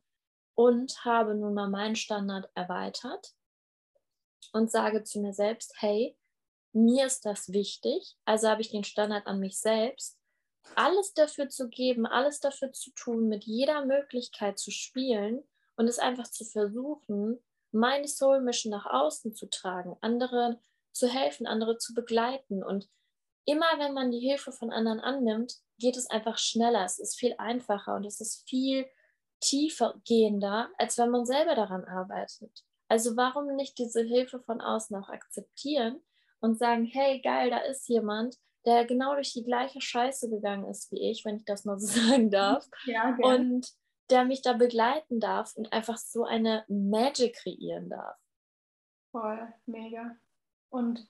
und habe nun mal meinen Standard erweitert und sage zu mir selbst, hey, mir ist das wichtig, also habe ich den Standard an mich selbst, alles dafür zu geben, alles dafür zu tun, mit jeder Möglichkeit zu spielen und es einfach zu versuchen, meine Soul Mission nach außen zu tragen, anderen zu helfen, andere zu begleiten und immer wenn man die Hilfe von anderen annimmt, geht es einfach schneller, es ist viel einfacher und es ist viel tiefer gehender, als wenn man selber daran arbeitet. Also warum nicht diese Hilfe von außen auch akzeptieren und sagen, hey, geil, da ist jemand, der genau durch die gleiche Scheiße gegangen ist wie ich, wenn ich das mal so sagen darf. Ja, und der mich da begleiten darf und einfach so eine Magic kreieren darf. Voll, mega. Und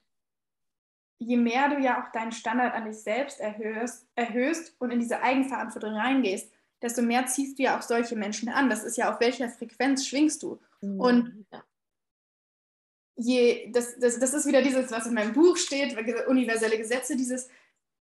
je mehr du ja auch deinen Standard an dich selbst erhöhst, erhöhst und in diese Eigenverantwortung reingehst, desto mehr ziehst du ja auch solche Menschen an. Das ist ja, auf welcher Frequenz schwingst du. Mhm. Und je, das, das, das ist wieder dieses, was in meinem Buch steht, universelle Gesetze, dieses,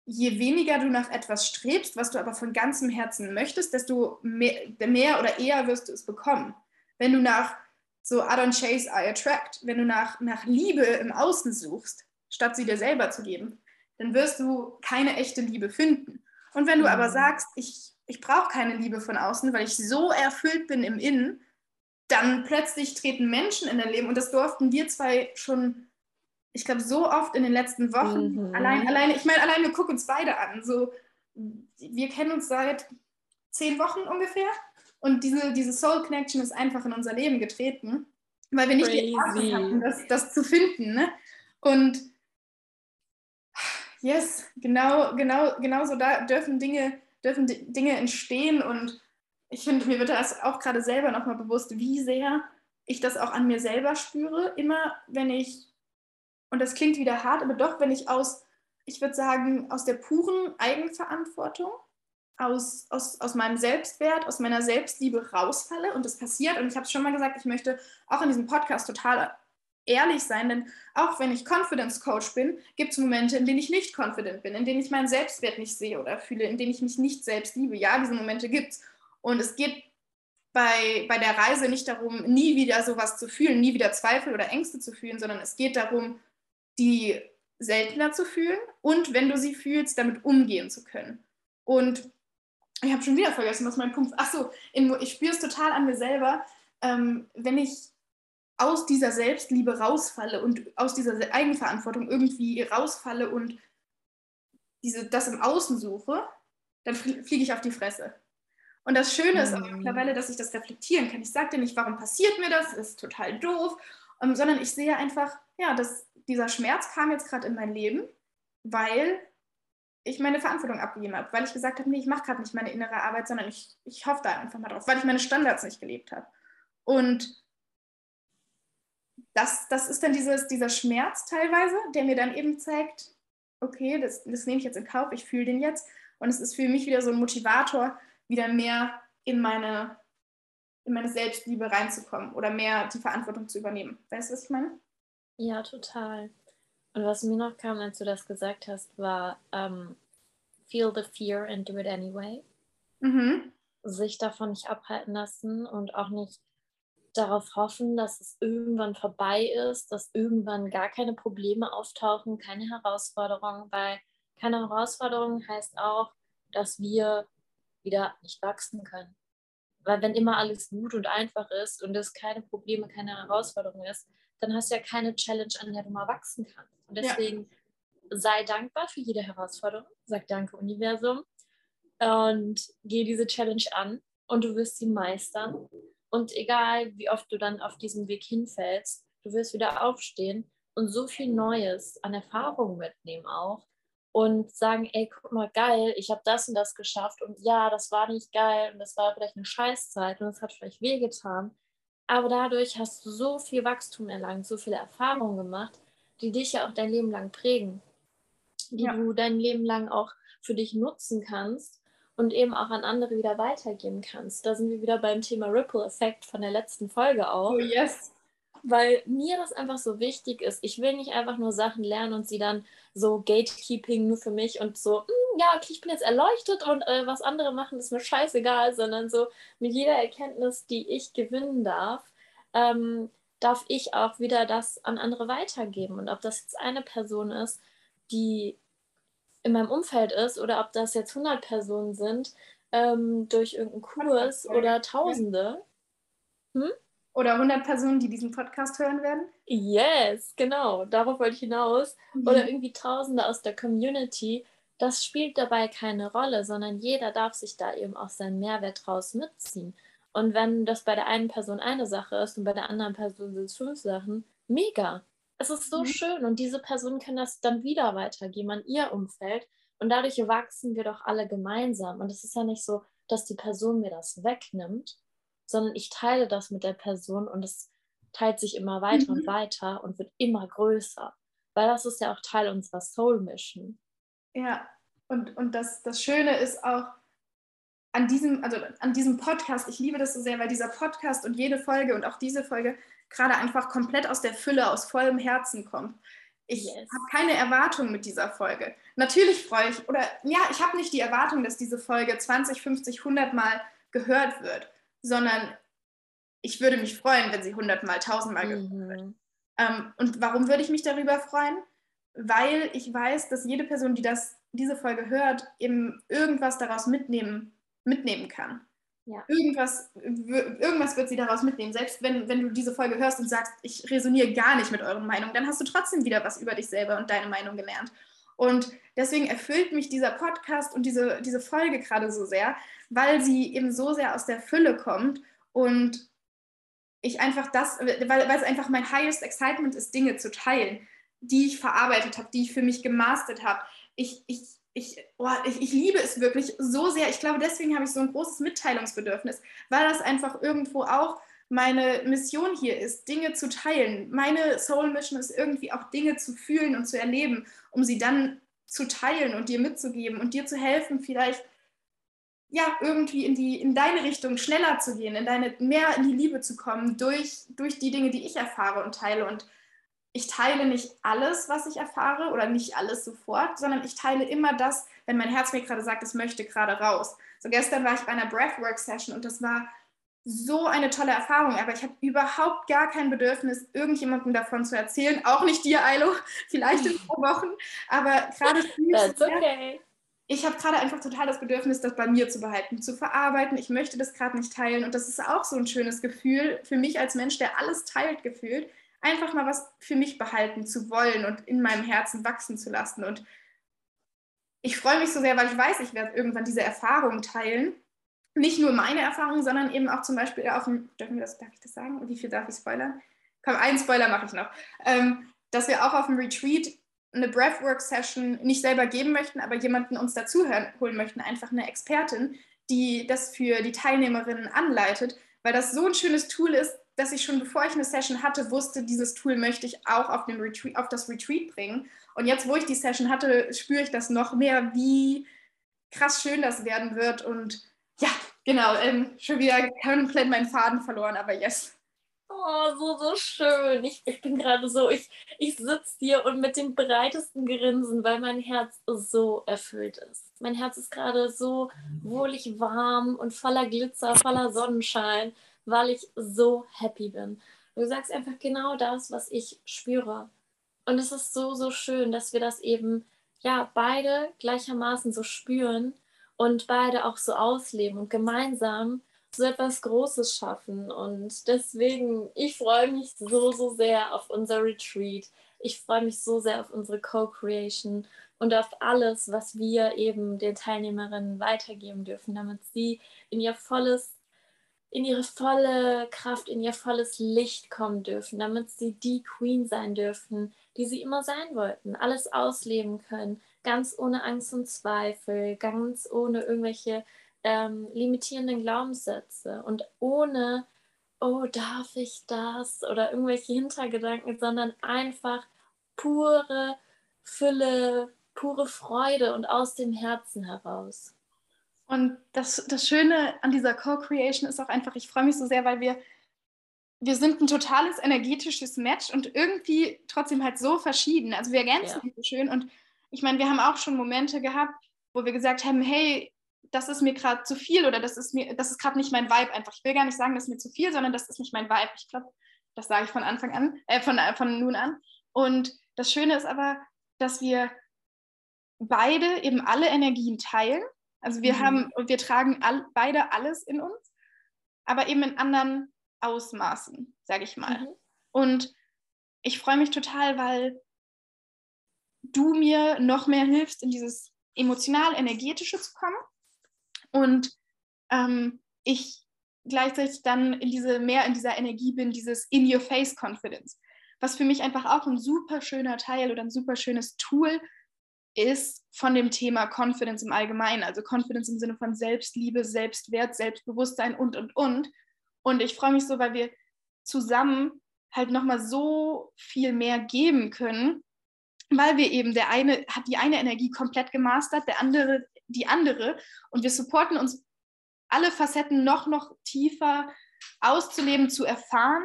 je weniger du nach etwas strebst, was du aber von ganzem Herzen möchtest, desto mehr, mehr oder eher wirst du es bekommen. Wenn du nach so I don't chase, I attract, wenn du nach, nach Liebe im Außen suchst, statt sie dir selber zu geben, dann wirst du keine echte Liebe finden. Und wenn du aber mhm. sagst, ich, ich brauche keine Liebe von außen, weil ich so erfüllt bin im Innen, dann plötzlich treten Menschen in dein Leben und das durften wir zwei schon, ich glaube, so oft in den letzten Wochen. Mhm. Allein, alleine, ich meine, allein wir gucken uns beide an. So, wir kennen uns seit zehn Wochen ungefähr und diese, diese Soul Connection ist einfach in unser Leben getreten, weil wir nicht Crazy. die Chance hatten, das, das zu finden. Ne? Und Yes, genau, genau, genau so da dürfen Dinge, dürfen Dinge entstehen und ich finde, mir wird das auch gerade selber nochmal bewusst, wie sehr ich das auch an mir selber spüre, immer wenn ich, und das klingt wieder hart, aber doch, wenn ich aus, ich würde sagen, aus der puren Eigenverantwortung, aus, aus, aus meinem Selbstwert, aus meiner Selbstliebe rausfalle und das passiert. Und ich habe es schon mal gesagt, ich möchte auch in diesem Podcast total ehrlich sein, denn auch wenn ich Confidence Coach bin, gibt es Momente, in denen ich nicht confident bin, in denen ich meinen Selbstwert nicht sehe oder fühle, in denen ich mich nicht selbst liebe. Ja, diese Momente gibt es. Und es geht bei, bei der Reise nicht darum, nie wieder sowas zu fühlen, nie wieder Zweifel oder Ängste zu fühlen, sondern es geht darum, die seltener zu fühlen und wenn du sie fühlst, damit umgehen zu können. Und ich habe schon wieder vergessen, was mein Punkt ist. Achso, ich spüre es total an mir selber, ähm, wenn ich aus dieser Selbstliebe rausfalle und aus dieser Eigenverantwortung irgendwie rausfalle und diese, das im Außen suche, dann fliege ich auf die Fresse. Und das Schöne ist aber mhm. mittlerweile, dass ich das reflektieren kann. Ich sage dir nicht, warum passiert mir das, das ist total doof, ähm, sondern ich sehe einfach, ja, dass dieser Schmerz kam jetzt gerade in mein Leben, weil ich meine Verantwortung abgegeben habe, weil ich gesagt habe, nee, ich mache gerade nicht meine innere Arbeit, sondern ich, ich hoffe da einfach mal drauf, weil ich meine Standards nicht gelebt habe. Und das, das ist dann dieses, dieser Schmerz teilweise, der mir dann eben zeigt, okay, das, das nehme ich jetzt in Kauf, ich fühle den jetzt. Und es ist für mich wieder so ein Motivator, wieder mehr in meine, in meine Selbstliebe reinzukommen oder mehr die Verantwortung zu übernehmen. Weißt du, was ich meine? Ja, total. Und was mir noch kam, als du das gesagt hast, war um, feel the fear and do it anyway. Mhm. Sich davon nicht abhalten lassen und auch nicht darauf hoffen, dass es irgendwann vorbei ist, dass irgendwann gar keine Probleme auftauchen, keine Herausforderungen, weil keine Herausforderung heißt auch, dass wir wieder nicht wachsen können. Weil wenn immer alles gut und einfach ist und es keine Probleme, keine Herausforderung ist, dann hast du ja keine Challenge, an der du mal wachsen kannst. Und deswegen ja. sei dankbar für jede Herausforderung. Sag Danke, Universum. Und geh diese Challenge an und du wirst sie meistern. Und egal, wie oft du dann auf diesem Weg hinfällst, du wirst wieder aufstehen und so viel Neues an Erfahrung mitnehmen auch, und sagen, ey, guck mal, geil, ich habe das und das geschafft und ja, das war nicht geil und das war vielleicht eine Scheißzeit und es hat vielleicht wehgetan. Aber dadurch hast du so viel Wachstum erlangt, so viele Erfahrungen gemacht, die dich ja auch dein Leben lang prägen, die ja. du dein Leben lang auch für dich nutzen kannst und eben auch an andere wieder weitergeben kannst. Da sind wir wieder beim Thema Ripple-Effekt von der letzten Folge auch. Oh yes weil mir das einfach so wichtig ist. Ich will nicht einfach nur Sachen lernen und sie dann so Gatekeeping nur für mich und so, hm, ja, okay, ich bin jetzt erleuchtet und äh, was andere machen, ist mir scheißegal, sondern so mit jeder Erkenntnis, die ich gewinnen darf, ähm, darf ich auch wieder das an andere weitergeben. Und ob das jetzt eine Person ist, die in meinem Umfeld ist oder ob das jetzt 100 Personen sind ähm, durch irgendeinen Kurs oder Tausende. Hm? Oder 100 Personen, die diesen Podcast hören werden? Yes, genau. Darauf wollte ich hinaus. Mhm. Oder irgendwie Tausende aus der Community. Das spielt dabei keine Rolle, sondern jeder darf sich da eben auch seinen Mehrwert draus mitziehen. Und wenn das bei der einen Person eine Sache ist und bei der anderen Person sind es fünf Sachen, mega. Es ist so mhm. schön und diese Person kann das dann wieder weitergeben an ihr Umfeld und dadurch wachsen wir doch alle gemeinsam. Und es ist ja nicht so, dass die Person mir das wegnimmt, sondern ich teile das mit der Person und es teilt sich immer weiter mhm. und weiter und wird immer größer. Weil das ist ja auch Teil unserer Soul Mission. Ja, und, und das, das Schöne ist auch an diesem, also an diesem Podcast, ich liebe das so sehr, weil dieser Podcast und jede Folge und auch diese Folge gerade einfach komplett aus der Fülle, aus vollem Herzen kommt. Ich yes. habe keine Erwartung mit dieser Folge. Natürlich freue ich, oder ja, ich habe nicht die Erwartung, dass diese Folge 20, 50, 100 Mal gehört wird sondern ich würde mich freuen, wenn sie hundertmal, tausendmal gehört mhm. wird. Ähm, und warum würde ich mich darüber freuen? Weil ich weiß, dass jede Person, die das, diese Folge hört, eben irgendwas daraus mitnehmen, mitnehmen kann. Ja. Irgendwas, irgendwas wird sie daraus mitnehmen. Selbst wenn, wenn du diese Folge hörst und sagst, ich resoniere gar nicht mit euren Meinungen, dann hast du trotzdem wieder was über dich selber und deine Meinung gelernt. Und deswegen erfüllt mich dieser Podcast und diese, diese Folge gerade so sehr, weil sie eben so sehr aus der Fülle kommt und ich einfach das, weil, weil es einfach mein highest excitement ist, Dinge zu teilen, die ich verarbeitet habe, die ich für mich gemastert habe. Ich, ich, ich, oh, ich, ich liebe es wirklich so sehr. Ich glaube, deswegen habe ich so ein großes Mitteilungsbedürfnis, weil das einfach irgendwo auch meine Mission hier ist, Dinge zu teilen. Meine Soul Mission ist irgendwie auch Dinge zu fühlen und zu erleben, um sie dann zu teilen und dir mitzugeben und dir zu helfen, vielleicht ja irgendwie in die in deine Richtung schneller zu gehen, in deine mehr in die Liebe zu kommen durch durch die Dinge, die ich erfahre und teile und ich teile nicht alles, was ich erfahre oder nicht alles sofort, sondern ich teile immer das, wenn mein Herz mir gerade sagt, es möchte gerade raus. So gestern war ich bei einer Breathwork Session und das war so eine tolle Erfahrung, aber ich habe überhaupt gar kein Bedürfnis, irgendjemandem davon zu erzählen, auch nicht dir, Ailo, vielleicht in zwei Wochen, aber gerade okay. ich habe gerade einfach total das Bedürfnis, das bei mir zu behalten, zu verarbeiten. Ich möchte das gerade nicht teilen und das ist auch so ein schönes Gefühl für mich als Mensch, der alles teilt, gefühlt, einfach mal was für mich behalten zu wollen und in meinem Herzen wachsen zu lassen und ich freue mich so sehr, weil ich weiß, ich werde irgendwann diese Erfahrung teilen nicht nur meine Erfahrungen, sondern eben auch zum Beispiel auf dem, dürfen wir das, darf ich das sagen? Wie viel darf ich spoilern? Komm, einen Spoiler mache ich noch. Ähm, dass wir auch auf dem Retreat eine Breathwork-Session nicht selber geben möchten, aber jemanden uns dazu holen möchten, einfach eine Expertin, die das für die Teilnehmerinnen anleitet, weil das so ein schönes Tool ist, dass ich schon bevor ich eine Session hatte, wusste, dieses Tool möchte ich auch auf, dem Retreat, auf das Retreat bringen. Und jetzt, wo ich die Session hatte, spüre ich das noch mehr, wie krass schön das werden wird und ja, genau. Ähm, schon wieder komplett meinen Faden verloren, aber yes. Oh, so, so schön. Ich, ich bin gerade so, ich, ich sitze hier und mit dem breitesten Grinsen, weil mein Herz so erfüllt ist. Mein Herz ist gerade so wohlig warm und voller Glitzer, voller Sonnenschein, weil ich so happy bin. Du sagst einfach genau das, was ich spüre. Und es ist so, so schön, dass wir das eben, ja, beide gleichermaßen so spüren und beide auch so ausleben und gemeinsam so etwas Großes schaffen. Und deswegen, ich freue mich so, so sehr auf unser Retreat. Ich freue mich so sehr auf unsere Co-Creation und auf alles, was wir eben den Teilnehmerinnen weitergeben dürfen, damit sie in ihr volles, in ihre volle Kraft, in ihr volles Licht kommen dürfen, damit sie die Queen sein dürfen, die sie immer sein wollten, alles ausleben können, ganz ohne Angst und Zweifel, ganz ohne irgendwelche ähm, limitierenden Glaubenssätze und ohne, oh, darf ich das oder irgendwelche Hintergedanken, sondern einfach pure Fülle, pure Freude und aus dem Herzen heraus. Und das, das Schöne an dieser Co-Creation ist auch einfach, ich freue mich so sehr, weil wir, wir sind ein totales energetisches Match und irgendwie trotzdem halt so verschieden. Also wir ergänzen ja. uns so schön. Und ich meine, wir haben auch schon Momente gehabt, wo wir gesagt haben, hey, das ist mir gerade zu viel oder das ist mir, das ist gerade nicht mein Vibe einfach. Ich will gar nicht sagen, das ist mir zu viel, sondern das ist nicht mein Vibe. Ich glaube, das sage ich von Anfang an, äh, von, äh, von nun an. Und das Schöne ist aber, dass wir beide eben alle Energien teilen. Also wir mhm. haben und wir tragen all, beide alles in uns, aber eben in anderen Ausmaßen, sage ich mal. Mhm. Und ich freue mich total, weil du mir noch mehr hilfst, in dieses emotional-energetische zu kommen und ähm, ich gleichzeitig dann in diese, mehr in dieser Energie bin, dieses In-Your-Face-Confidence, was für mich einfach auch ein super schöner Teil oder ein super schönes Tool ist von dem Thema Confidence im Allgemeinen, also Confidence im Sinne von Selbstliebe, Selbstwert, Selbstbewusstsein und, und, und. Und ich freue mich so, weil wir zusammen halt nochmal so viel mehr geben können, weil wir eben, der eine hat die eine Energie komplett gemastert, der andere die andere und wir supporten uns alle Facetten noch, noch tiefer auszuleben, zu erfahren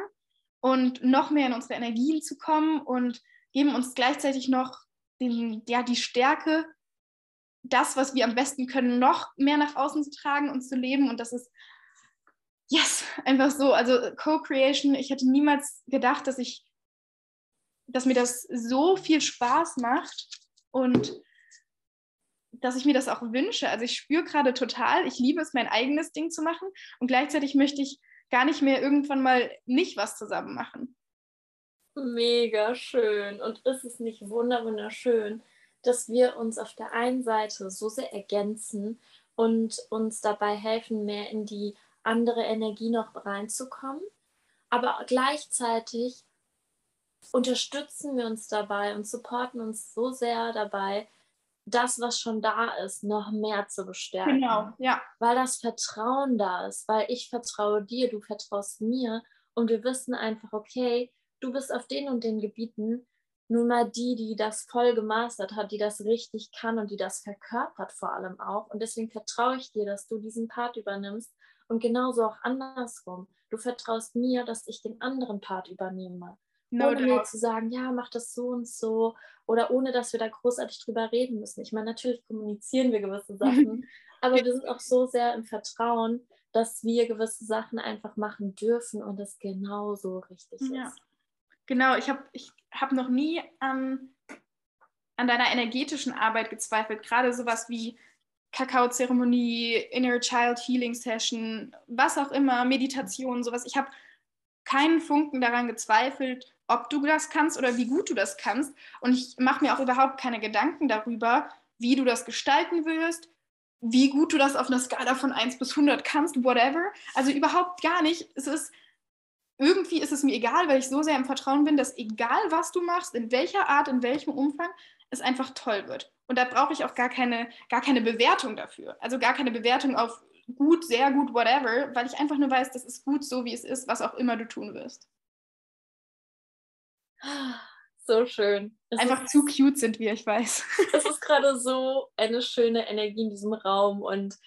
und noch mehr in unsere Energien zu kommen und geben uns gleichzeitig noch den, ja, die Stärke, das, was wir am besten können, noch mehr nach außen zu tragen und zu leben. Und das ist, yes, einfach so. Also Co-Creation, ich hätte niemals gedacht, dass ich, dass mir das so viel Spaß macht und dass ich mir das auch wünsche. Also ich spüre gerade total, ich liebe es, mein eigenes Ding zu machen und gleichzeitig möchte ich gar nicht mehr irgendwann mal nicht was zusammen machen. Mega schön. Und ist es nicht wunderschön, dass wir uns auf der einen Seite so sehr ergänzen und uns dabei helfen, mehr in die andere Energie noch reinzukommen, aber gleichzeitig unterstützen wir uns dabei und supporten uns so sehr dabei, das, was schon da ist, noch mehr zu bestärken. Genau, ja. Weil das Vertrauen da ist, weil ich vertraue dir, du vertraust mir und wir wissen einfach, okay, du bist auf den und den Gebieten nun mal die, die das voll gemastert hat, die das richtig kann und die das verkörpert vor allem auch. Und deswegen vertraue ich dir, dass du diesen Part übernimmst und genauso auch andersrum. Du vertraust mir, dass ich den anderen Part übernehme. No ohne mir zu sagen, ja, mach das so und so oder ohne, dass wir da großartig drüber reden müssen. Ich meine, natürlich kommunizieren wir gewisse Sachen, aber wir sind auch so sehr im Vertrauen, dass wir gewisse Sachen einfach machen dürfen und es genauso richtig ja. ist. Genau, ich habe ich hab noch nie an, an deiner energetischen Arbeit gezweifelt, gerade sowas wie Kakaozeremonie, Inner Child Healing Session, was auch immer, Meditation, sowas. Ich habe keinen Funken daran gezweifelt, ob du das kannst oder wie gut du das kannst. Und ich mache mir auch überhaupt keine Gedanken darüber, wie du das gestalten wirst, wie gut du das auf einer Skala von 1 bis 100 kannst, whatever. Also überhaupt gar nicht. Es ist irgendwie ist es mir egal, weil ich so sehr im Vertrauen bin, dass egal was du machst, in welcher Art, in welchem Umfang, es einfach toll wird. Und da brauche ich auch gar keine, gar keine Bewertung dafür. Also gar keine Bewertung auf gut, sehr gut, whatever, weil ich einfach nur weiß, das ist gut so, wie es ist, was auch immer du tun wirst. So schön. Es Einfach ist, zu cute sind wir, ich weiß. Es ist gerade so eine schöne Energie in diesem Raum und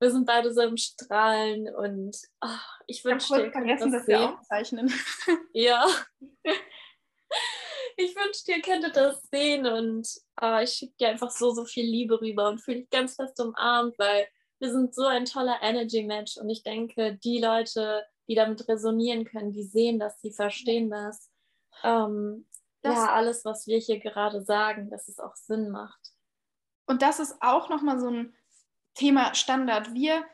wir sind beide so im Strahlen und oh, ich wünsche dir, vergessen, das dass wir aufzeichnen. Ja. ich wünschte, ihr könntet das sehen und oh, ich schicke dir einfach so, so viel Liebe rüber und fühle dich ganz fest umarmt, weil wir sind so ein toller Energy-Match und ich denke, die Leute, die damit resonieren können, die sehen das, die verstehen das. Ähm, das ja, alles, was wir hier gerade sagen, dass es auch Sinn macht. Und das ist auch nochmal so ein Thema Standard. Wir,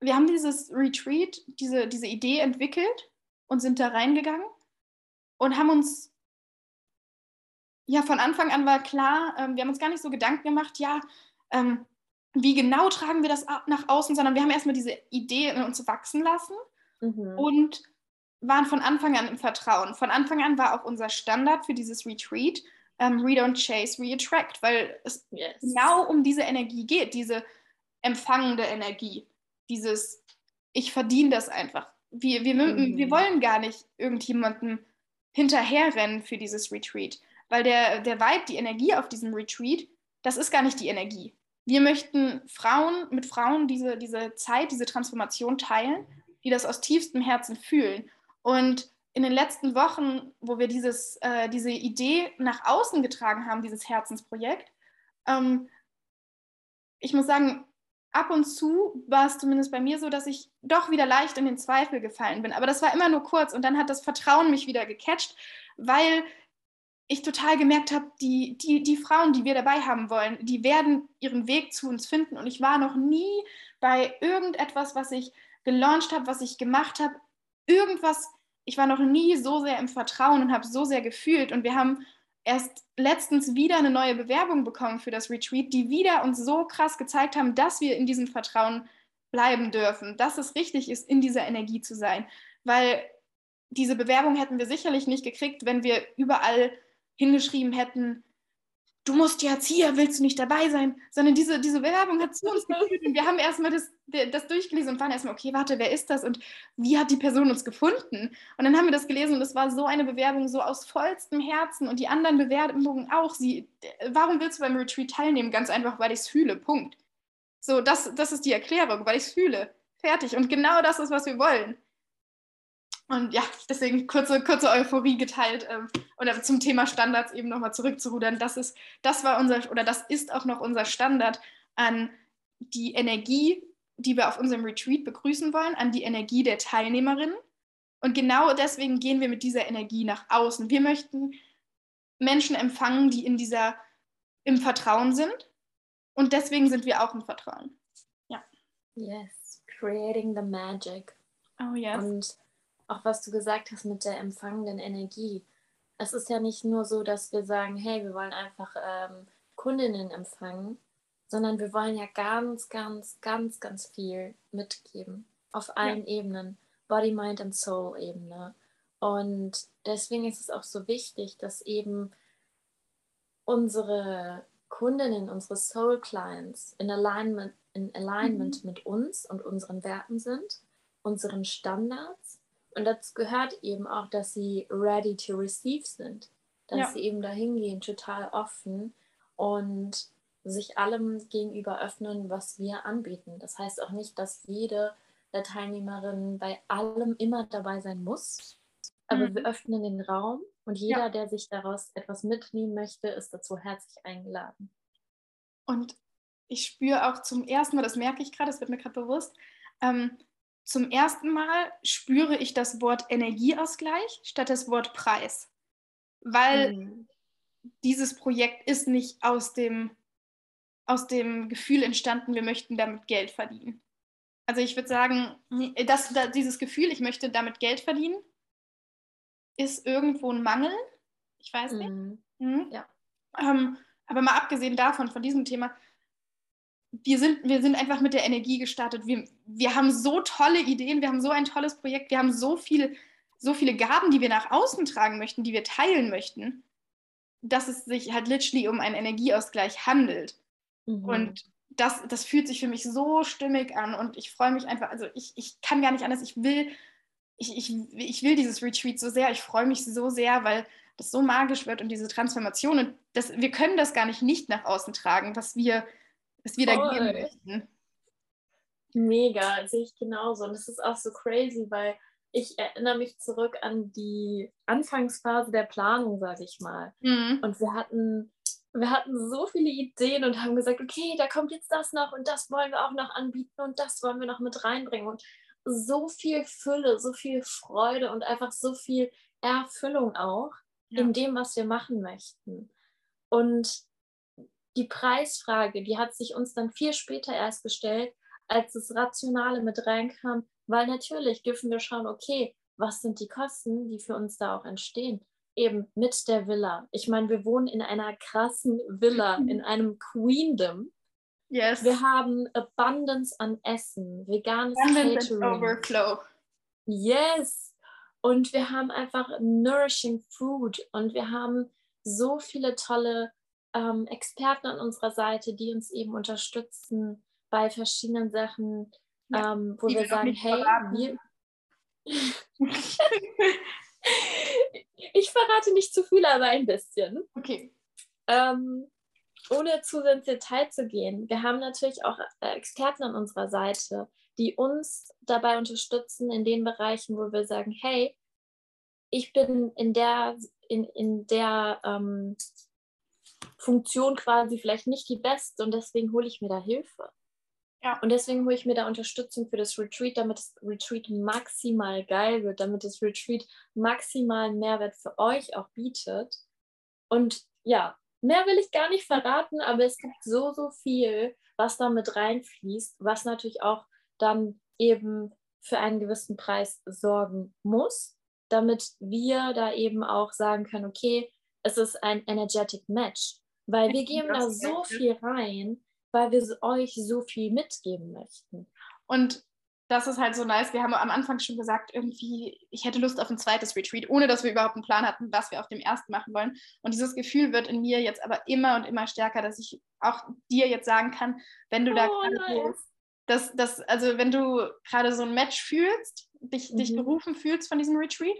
wir haben dieses Retreat, diese, diese Idee entwickelt und sind da reingegangen und haben uns ja, von Anfang an war klar, ähm, wir haben uns gar nicht so Gedanken gemacht, ja, ähm, wie genau tragen wir das nach außen, sondern wir haben erstmal diese Idee in uns wachsen lassen mhm. und waren von Anfang an im Vertrauen. Von Anfang an war auch unser Standard für dieses Retreat ähm, Read don't Chase, Reattract, weil es yes. genau um diese Energie geht, diese empfangende Energie, dieses Ich verdiene das einfach. Wir, wir, mhm. wir wollen gar nicht irgendjemandem hinterherrennen für dieses Retreat weil der, der Vibe, die Energie auf diesem Retreat, das ist gar nicht die Energie. Wir möchten Frauen mit Frauen diese, diese Zeit, diese Transformation teilen, die das aus tiefstem Herzen fühlen. Und in den letzten Wochen, wo wir dieses, äh, diese Idee nach außen getragen haben, dieses Herzensprojekt, ähm, ich muss sagen, ab und zu war es zumindest bei mir so, dass ich doch wieder leicht in den Zweifel gefallen bin. Aber das war immer nur kurz und dann hat das Vertrauen mich wieder gecatcht, weil ich total gemerkt habe, die, die, die Frauen, die wir dabei haben wollen, die werden ihren Weg zu uns finden. Und ich war noch nie bei irgendetwas, was ich gelauncht habe, was ich gemacht habe, irgendwas, ich war noch nie so sehr im Vertrauen und habe so sehr gefühlt. Und wir haben erst letztens wieder eine neue Bewerbung bekommen für das Retreat, die wieder uns so krass gezeigt haben, dass wir in diesem Vertrauen bleiben dürfen, dass es richtig ist, in dieser Energie zu sein. Weil diese Bewerbung hätten wir sicherlich nicht gekriegt, wenn wir überall hingeschrieben hätten, du musst jetzt hier, willst du nicht dabei sein, sondern diese, diese Bewerbung hat zu uns geführt und wir haben erstmal das, das durchgelesen und waren erstmal, okay, warte, wer ist das und wie hat die Person uns gefunden? Und dann haben wir das gelesen und es war so eine Bewerbung, so aus vollstem Herzen und die anderen Bewerbungen auch. Sie, warum willst du beim Retreat teilnehmen? Ganz einfach, weil ich es fühle, Punkt. So, das, das ist die Erklärung, weil ich es fühle. Fertig. Und genau das ist, was wir wollen. Und ja, deswegen kurze, kurze Euphorie geteilt. Ähm, und zum Thema Standards eben nochmal zurückzurudern. Das ist, das war unser, oder das ist auch noch unser Standard an die Energie, die wir auf unserem Retreat begrüßen wollen, an die Energie der Teilnehmerinnen. Und genau deswegen gehen wir mit dieser Energie nach außen. Wir möchten Menschen empfangen, die in dieser, im Vertrauen sind. Und deswegen sind wir auch im Vertrauen. Ja. Yes, creating the magic. Oh yes. Und auch was du gesagt hast mit der empfangenden Energie. Es ist ja nicht nur so, dass wir sagen, hey, wir wollen einfach ähm, Kundinnen empfangen, sondern wir wollen ja ganz, ganz, ganz, ganz viel mitgeben. Auf allen ja. Ebenen. Body, Mind und Soul Ebene. Und deswegen ist es auch so wichtig, dass eben unsere Kundinnen, unsere Soul Clients in Alignment, in Alignment mhm. mit uns und unseren Werten sind, unseren Standards und dazu gehört eben auch, dass sie ready to receive sind. Dass ja. sie eben dahin gehen, total offen und sich allem gegenüber öffnen, was wir anbieten. Das heißt auch nicht, dass jede der Teilnehmerinnen bei allem immer dabei sein muss. Aber mhm. wir öffnen den Raum und jeder, ja. der sich daraus etwas mitnehmen möchte, ist dazu herzlich eingeladen. Und ich spüre auch zum ersten Mal, das merke ich gerade, das wird mir gerade bewusst, ähm, zum ersten Mal spüre ich das Wort Energieausgleich statt das Wort Preis. Weil mhm. dieses Projekt ist nicht aus dem, aus dem Gefühl entstanden, wir möchten damit Geld verdienen. Also ich würde sagen, dass, dass dieses Gefühl, ich möchte damit Geld verdienen, ist irgendwo ein Mangel. Ich weiß nicht. Mhm. Mhm. Ja. Ähm, aber mal abgesehen davon, von diesem Thema, wir sind, wir sind einfach mit der Energie gestartet. Wir, wir haben so tolle Ideen, wir haben so ein tolles Projekt, wir haben so viele, so viele Gaben, die wir nach außen tragen möchten, die wir teilen möchten, dass es sich halt literally um einen Energieausgleich handelt. Mhm. Und das, das fühlt sich für mich so stimmig an und ich freue mich einfach, also ich, ich kann gar nicht anders, ich will, ich, ich, ich will dieses Retreat so sehr, ich freue mich so sehr, weil das so magisch wird und diese Transformation und das, wir können das gar nicht nicht nach außen tragen, was wir was wir Voll. geben möchten. Mega, sehe ich genauso. Und es ist auch so crazy, weil ich erinnere mich zurück an die Anfangsphase der Planung, sage ich mal. Mhm. Und wir hatten, wir hatten so viele Ideen und haben gesagt, okay, da kommt jetzt das noch und das wollen wir auch noch anbieten und das wollen wir noch mit reinbringen. Und so viel Fülle, so viel Freude und einfach so viel Erfüllung auch ja. in dem, was wir machen möchten. Und die Preisfrage, die hat sich uns dann viel später erst gestellt, als das Rationale mit reinkam, weil natürlich dürfen wir schauen, okay, was sind die Kosten, die für uns da auch entstehen? Eben mit der Villa. Ich meine, wir wohnen in einer krassen Villa, in einem Queendom. Yes. Wir haben Abundance an Essen, veganes Abundance Catering. Overflow. Yes. Und wir haben einfach nourishing food und wir haben so viele tolle ähm, Experten an unserer Seite, die uns eben unterstützen bei verschiedenen Sachen, ja, ähm, wo wir sagen, hey, wir... ich verrate nicht zu viel, aber ein bisschen. Okay. Ähm, ohne zu ins Detail zu gehen, wir haben natürlich auch äh, Experten an unserer Seite, die uns dabei unterstützen in den Bereichen, wo wir sagen, hey, ich bin in der, in, in der ähm, Funktion quasi vielleicht nicht die beste und deswegen hole ich mir da Hilfe. Ja. Und deswegen hole ich mir da Unterstützung für das Retreat, damit das Retreat maximal geil wird, damit das Retreat maximal Mehrwert für euch auch bietet. Und ja, mehr will ich gar nicht verraten, aber es gibt so, so viel, was da mit reinfließt, was natürlich auch dann eben für einen gewissen Preis sorgen muss, damit wir da eben auch sagen können, okay, es ist ein energetic Match, weil wir geben da so viel rein, weil wir euch so viel mitgeben möchten. Und das ist halt so nice. Wir haben am Anfang schon gesagt, irgendwie, ich hätte Lust auf ein zweites Retreat, ohne dass wir überhaupt einen Plan hatten, was wir auf dem ersten machen wollen. Und dieses Gefühl wird in mir jetzt aber immer und immer stärker, dass ich auch dir jetzt sagen kann, wenn du oh, da gerade nice. so, dass, dass, also wenn du gerade so ein Match fühlst, dich, mhm. dich berufen fühlst von diesem Retreat,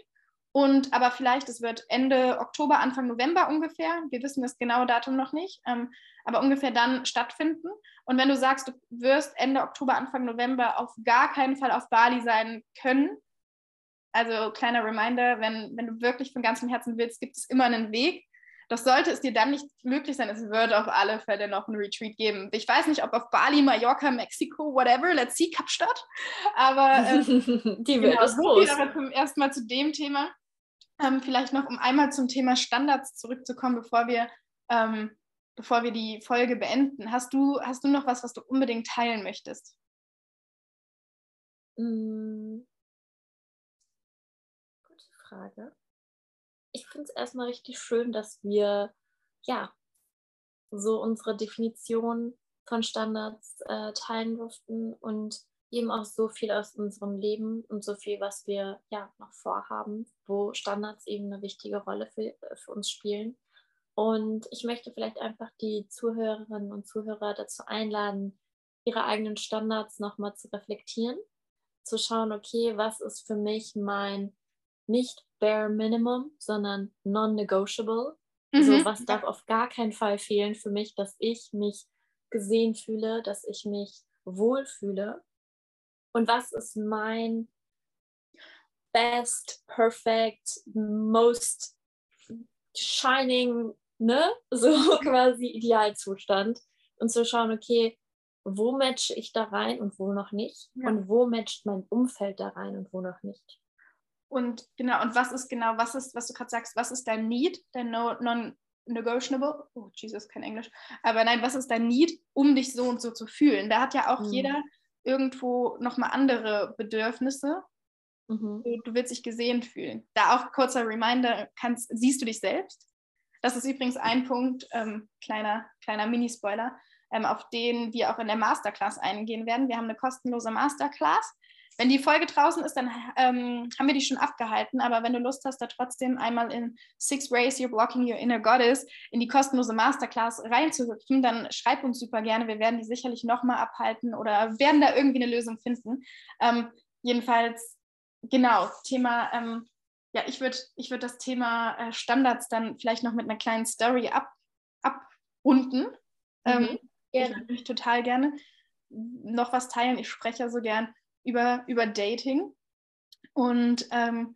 und aber vielleicht, es wird Ende Oktober, Anfang November ungefähr, wir wissen das genaue Datum noch nicht, ähm, aber ungefähr dann stattfinden. Und wenn du sagst, du wirst Ende Oktober, Anfang November auf gar keinen Fall auf Bali sein können, also kleiner Reminder, wenn, wenn du wirklich von ganzem Herzen willst, gibt es immer einen Weg. Doch sollte es dir dann nicht möglich sein, es wird auf alle Fälle noch ein Retreat geben. Ich weiß nicht, ob auf Bali, Mallorca, Mexiko, whatever, let's see, Kapstadt. Aber äh, die wird genau, so groß. aber zum ersten Mal zu dem Thema. Ähm, vielleicht noch, um einmal zum Thema Standards zurückzukommen, bevor wir, ähm, bevor wir die Folge beenden. Hast du, hast du noch was, was du unbedingt teilen möchtest? Hm. Gute Frage ich finde es erstmal richtig schön, dass wir ja so unsere Definition von Standards äh, teilen durften und eben auch so viel aus unserem Leben und so viel, was wir ja noch vorhaben, wo Standards eben eine wichtige Rolle für, für uns spielen. Und ich möchte vielleicht einfach die Zuhörerinnen und Zuhörer dazu einladen, ihre eigenen Standards nochmal zu reflektieren, zu schauen, okay, was ist für mich mein nicht bare minimum, sondern non-negotiable. Mhm. So, was darf auf gar keinen Fall fehlen für mich, dass ich mich gesehen fühle, dass ich mich wohlfühle. Und was ist mein best, perfect, most shining, ne? So quasi Idealzustand. Und zu schauen, okay, wo matche ich da rein und wo noch nicht? Ja. Und wo matcht mein Umfeld da rein und wo noch nicht? Und genau, und was ist genau, was ist, was du gerade sagst, was ist dein Need, dein no, Non-Negotiable? Oh, Jesus, kein Englisch. Aber nein, was ist dein Need, um dich so und so zu fühlen? Da hat ja auch mhm. jeder irgendwo nochmal andere Bedürfnisse. Mhm. Du, du, willst dich gesehen fühlen. Da auch kurzer Reminder, kannst, siehst du dich selbst? Das ist übrigens ein Punkt, ähm, kleiner, kleiner Mini-Spoiler, ähm, auf den wir auch in der Masterclass eingehen werden. Wir haben eine kostenlose Masterclass wenn die Folge draußen ist, dann ähm, haben wir die schon abgehalten. Aber wenn du Lust hast, da trotzdem einmal in Six Ways You're Blocking Your Inner Goddess in die kostenlose Masterclass reinzuhüpfen, dann schreib uns super gerne. Wir werden die sicherlich nochmal abhalten oder werden da irgendwie eine Lösung finden. Ähm, jedenfalls, genau, Thema, ähm, ja, ich würde ich würd das Thema äh, Standards dann vielleicht noch mit einer kleinen Story ab, abrunden. Mhm, ähm, ich total gerne. noch was teilen. Ich spreche ja so gern über, über Dating. Und ähm,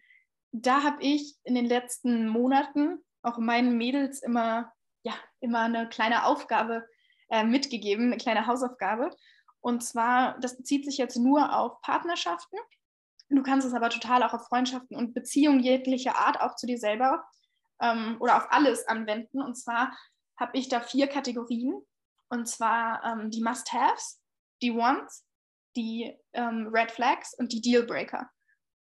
da habe ich in den letzten Monaten auch meinen Mädels immer, ja, immer eine kleine Aufgabe äh, mitgegeben, eine kleine Hausaufgabe. Und zwar, das bezieht sich jetzt nur auf Partnerschaften. Du kannst es aber total auch auf Freundschaften und Beziehungen jeglicher Art, auch zu dir selber ähm, oder auf alles anwenden. Und zwar habe ich da vier Kategorien. Und zwar ähm, die Must-Haves, die Wants, die ähm, Red Flags und die Dealbreaker.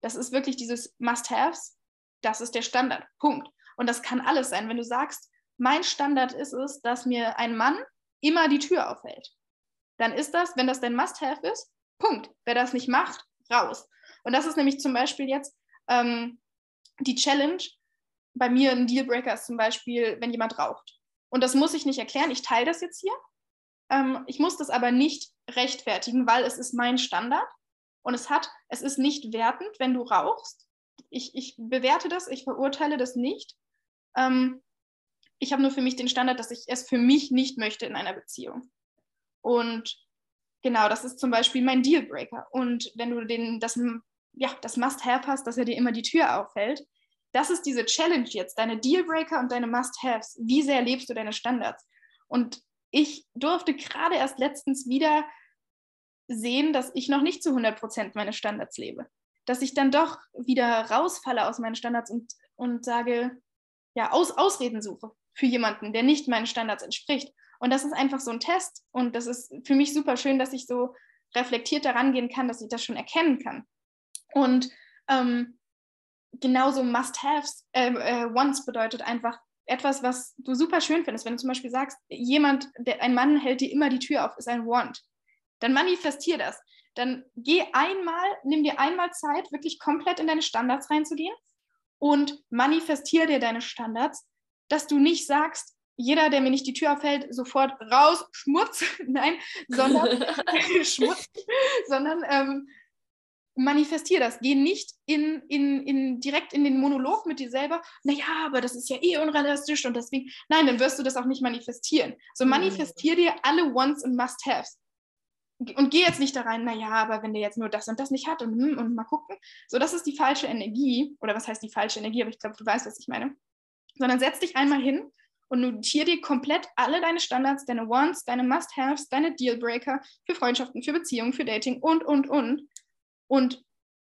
Das ist wirklich dieses Must-Haves. Das ist der Standard. Punkt. Und das kann alles sein. Wenn du sagst, mein Standard ist es, dass mir ein Mann immer die Tür aufhält, dann ist das, wenn das dein Must-Have ist, Punkt. Wer das nicht macht, raus. Und das ist nämlich zum Beispiel jetzt ähm, die Challenge. Bei mir ein Dealbreaker ist zum Beispiel, wenn jemand raucht. Und das muss ich nicht erklären. Ich teile das jetzt hier. Ähm, ich muss das aber nicht rechtfertigen, weil es ist mein Standard. Und es hat, es ist nicht wertend, wenn du rauchst. Ich, ich bewerte das, ich verurteile das nicht. Ähm, ich habe nur für mich den Standard, dass ich es für mich nicht möchte in einer Beziehung. Und genau, das ist zum Beispiel mein Dealbreaker. Und wenn du den, das, ja, das Must-Have hast, dass er dir immer die Tür aufhält, das ist diese Challenge jetzt, deine Dealbreaker und deine Must-Haves. Wie sehr lebst du deine Standards? Und ich durfte gerade erst letztens wieder sehen, dass ich noch nicht zu 100 Prozent meine Standards lebe. Dass ich dann doch wieder rausfalle aus meinen Standards und, und sage, ja, Aus, Ausreden suche für jemanden, der nicht meinen Standards entspricht. Und das ist einfach so ein Test. Und das ist für mich super schön, dass ich so reflektiert daran gehen kann, dass ich das schon erkennen kann. Und ähm, genauso Must-Haves, äh, äh, Wants bedeutet einfach etwas, was du super schön findest. Wenn du zum Beispiel sagst, jemand, der, ein Mann hält dir immer die Tür auf, ist ein Want. Dann manifestier das. Dann geh einmal, nimm dir einmal Zeit, wirklich komplett in deine Standards reinzugehen und manifestier dir deine Standards, dass du nicht sagst, jeder, der mir nicht die Tür aufhält, sofort raus, Schmutz, nein, sondern Schmutz, sondern ähm, manifestier das. Geh nicht in, in, in, direkt in den Monolog mit dir selber, naja, aber das ist ja eh unrealistisch und deswegen, nein, dann wirst du das auch nicht manifestieren. So mhm. manifestier dir alle Wants und Must-Haves. Und geh jetzt nicht da rein, naja, aber wenn der jetzt nur das und das nicht hat und, hm, und mal gucken. So, das ist die falsche Energie. Oder was heißt die falsche Energie? Aber ich glaube, du weißt, was ich meine. Sondern setz dich einmal hin und notiere dir komplett alle deine Standards, deine Wants, deine Must-Haves, deine Dealbreaker für Freundschaften, für Beziehungen, für Dating und, und, und. Und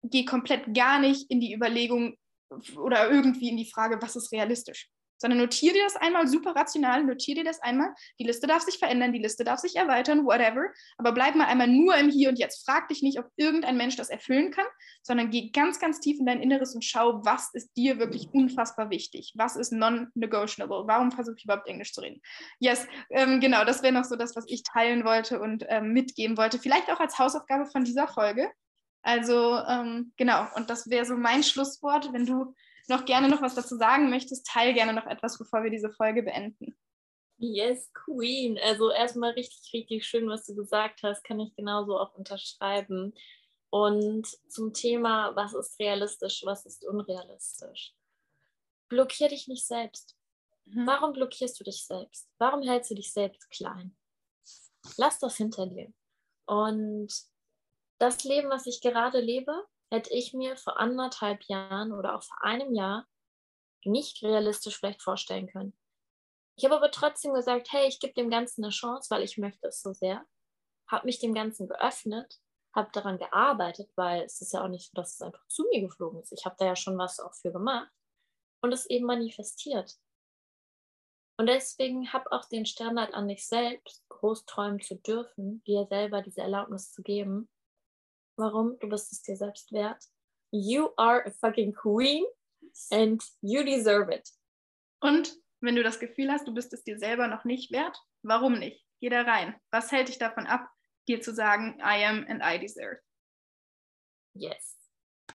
geh komplett gar nicht in die Überlegung oder irgendwie in die Frage, was ist realistisch sondern notiere dir das einmal super rational, notiere dir das einmal. Die Liste darf sich verändern, die Liste darf sich erweitern, whatever. Aber bleib mal einmal nur im Hier und Jetzt. Frag dich nicht, ob irgendein Mensch das erfüllen kann, sondern geh ganz, ganz tief in dein Inneres und schau, was ist dir wirklich unfassbar wichtig? Was ist non-negotiable? Warum versuche ich überhaupt Englisch zu reden? Yes, ähm, genau, das wäre noch so das, was ich teilen wollte und ähm, mitgeben wollte. Vielleicht auch als Hausaufgabe von dieser Folge. Also ähm, genau, und das wäre so mein Schlusswort. Wenn du noch gerne noch was dazu sagen möchtest, teile gerne noch etwas, bevor wir diese Folge beenden. Yes, Queen. Also erstmal richtig, richtig schön, was du gesagt hast, kann ich genauso auch unterschreiben. Und zum Thema, was ist realistisch, was ist unrealistisch? Blockier dich nicht selbst. Mhm. Warum blockierst du dich selbst? Warum hältst du dich selbst klein? Lass das hinter dir. Und das Leben, was ich gerade lebe, hätte ich mir vor anderthalb Jahren oder auch vor einem Jahr nicht realistisch vielleicht vorstellen können. Ich habe aber trotzdem gesagt, hey, ich gebe dem Ganzen eine Chance, weil ich möchte es so sehr. Habe mich dem Ganzen geöffnet, habe daran gearbeitet, weil es ist ja auch nicht so, dass es einfach zu mir geflogen ist. Ich habe da ja schon was auch für gemacht und es eben manifestiert. Und deswegen habe auch den Standard an dich selbst, groß träumen zu dürfen, dir selber diese Erlaubnis zu geben, Warum? Du bist es dir selbst wert. You are a fucking queen and you deserve it. Und wenn du das Gefühl hast, du bist es dir selber noch nicht wert, warum nicht? Geh da rein. Was hält dich davon ab, dir zu sagen, I am and I deserve? Yes.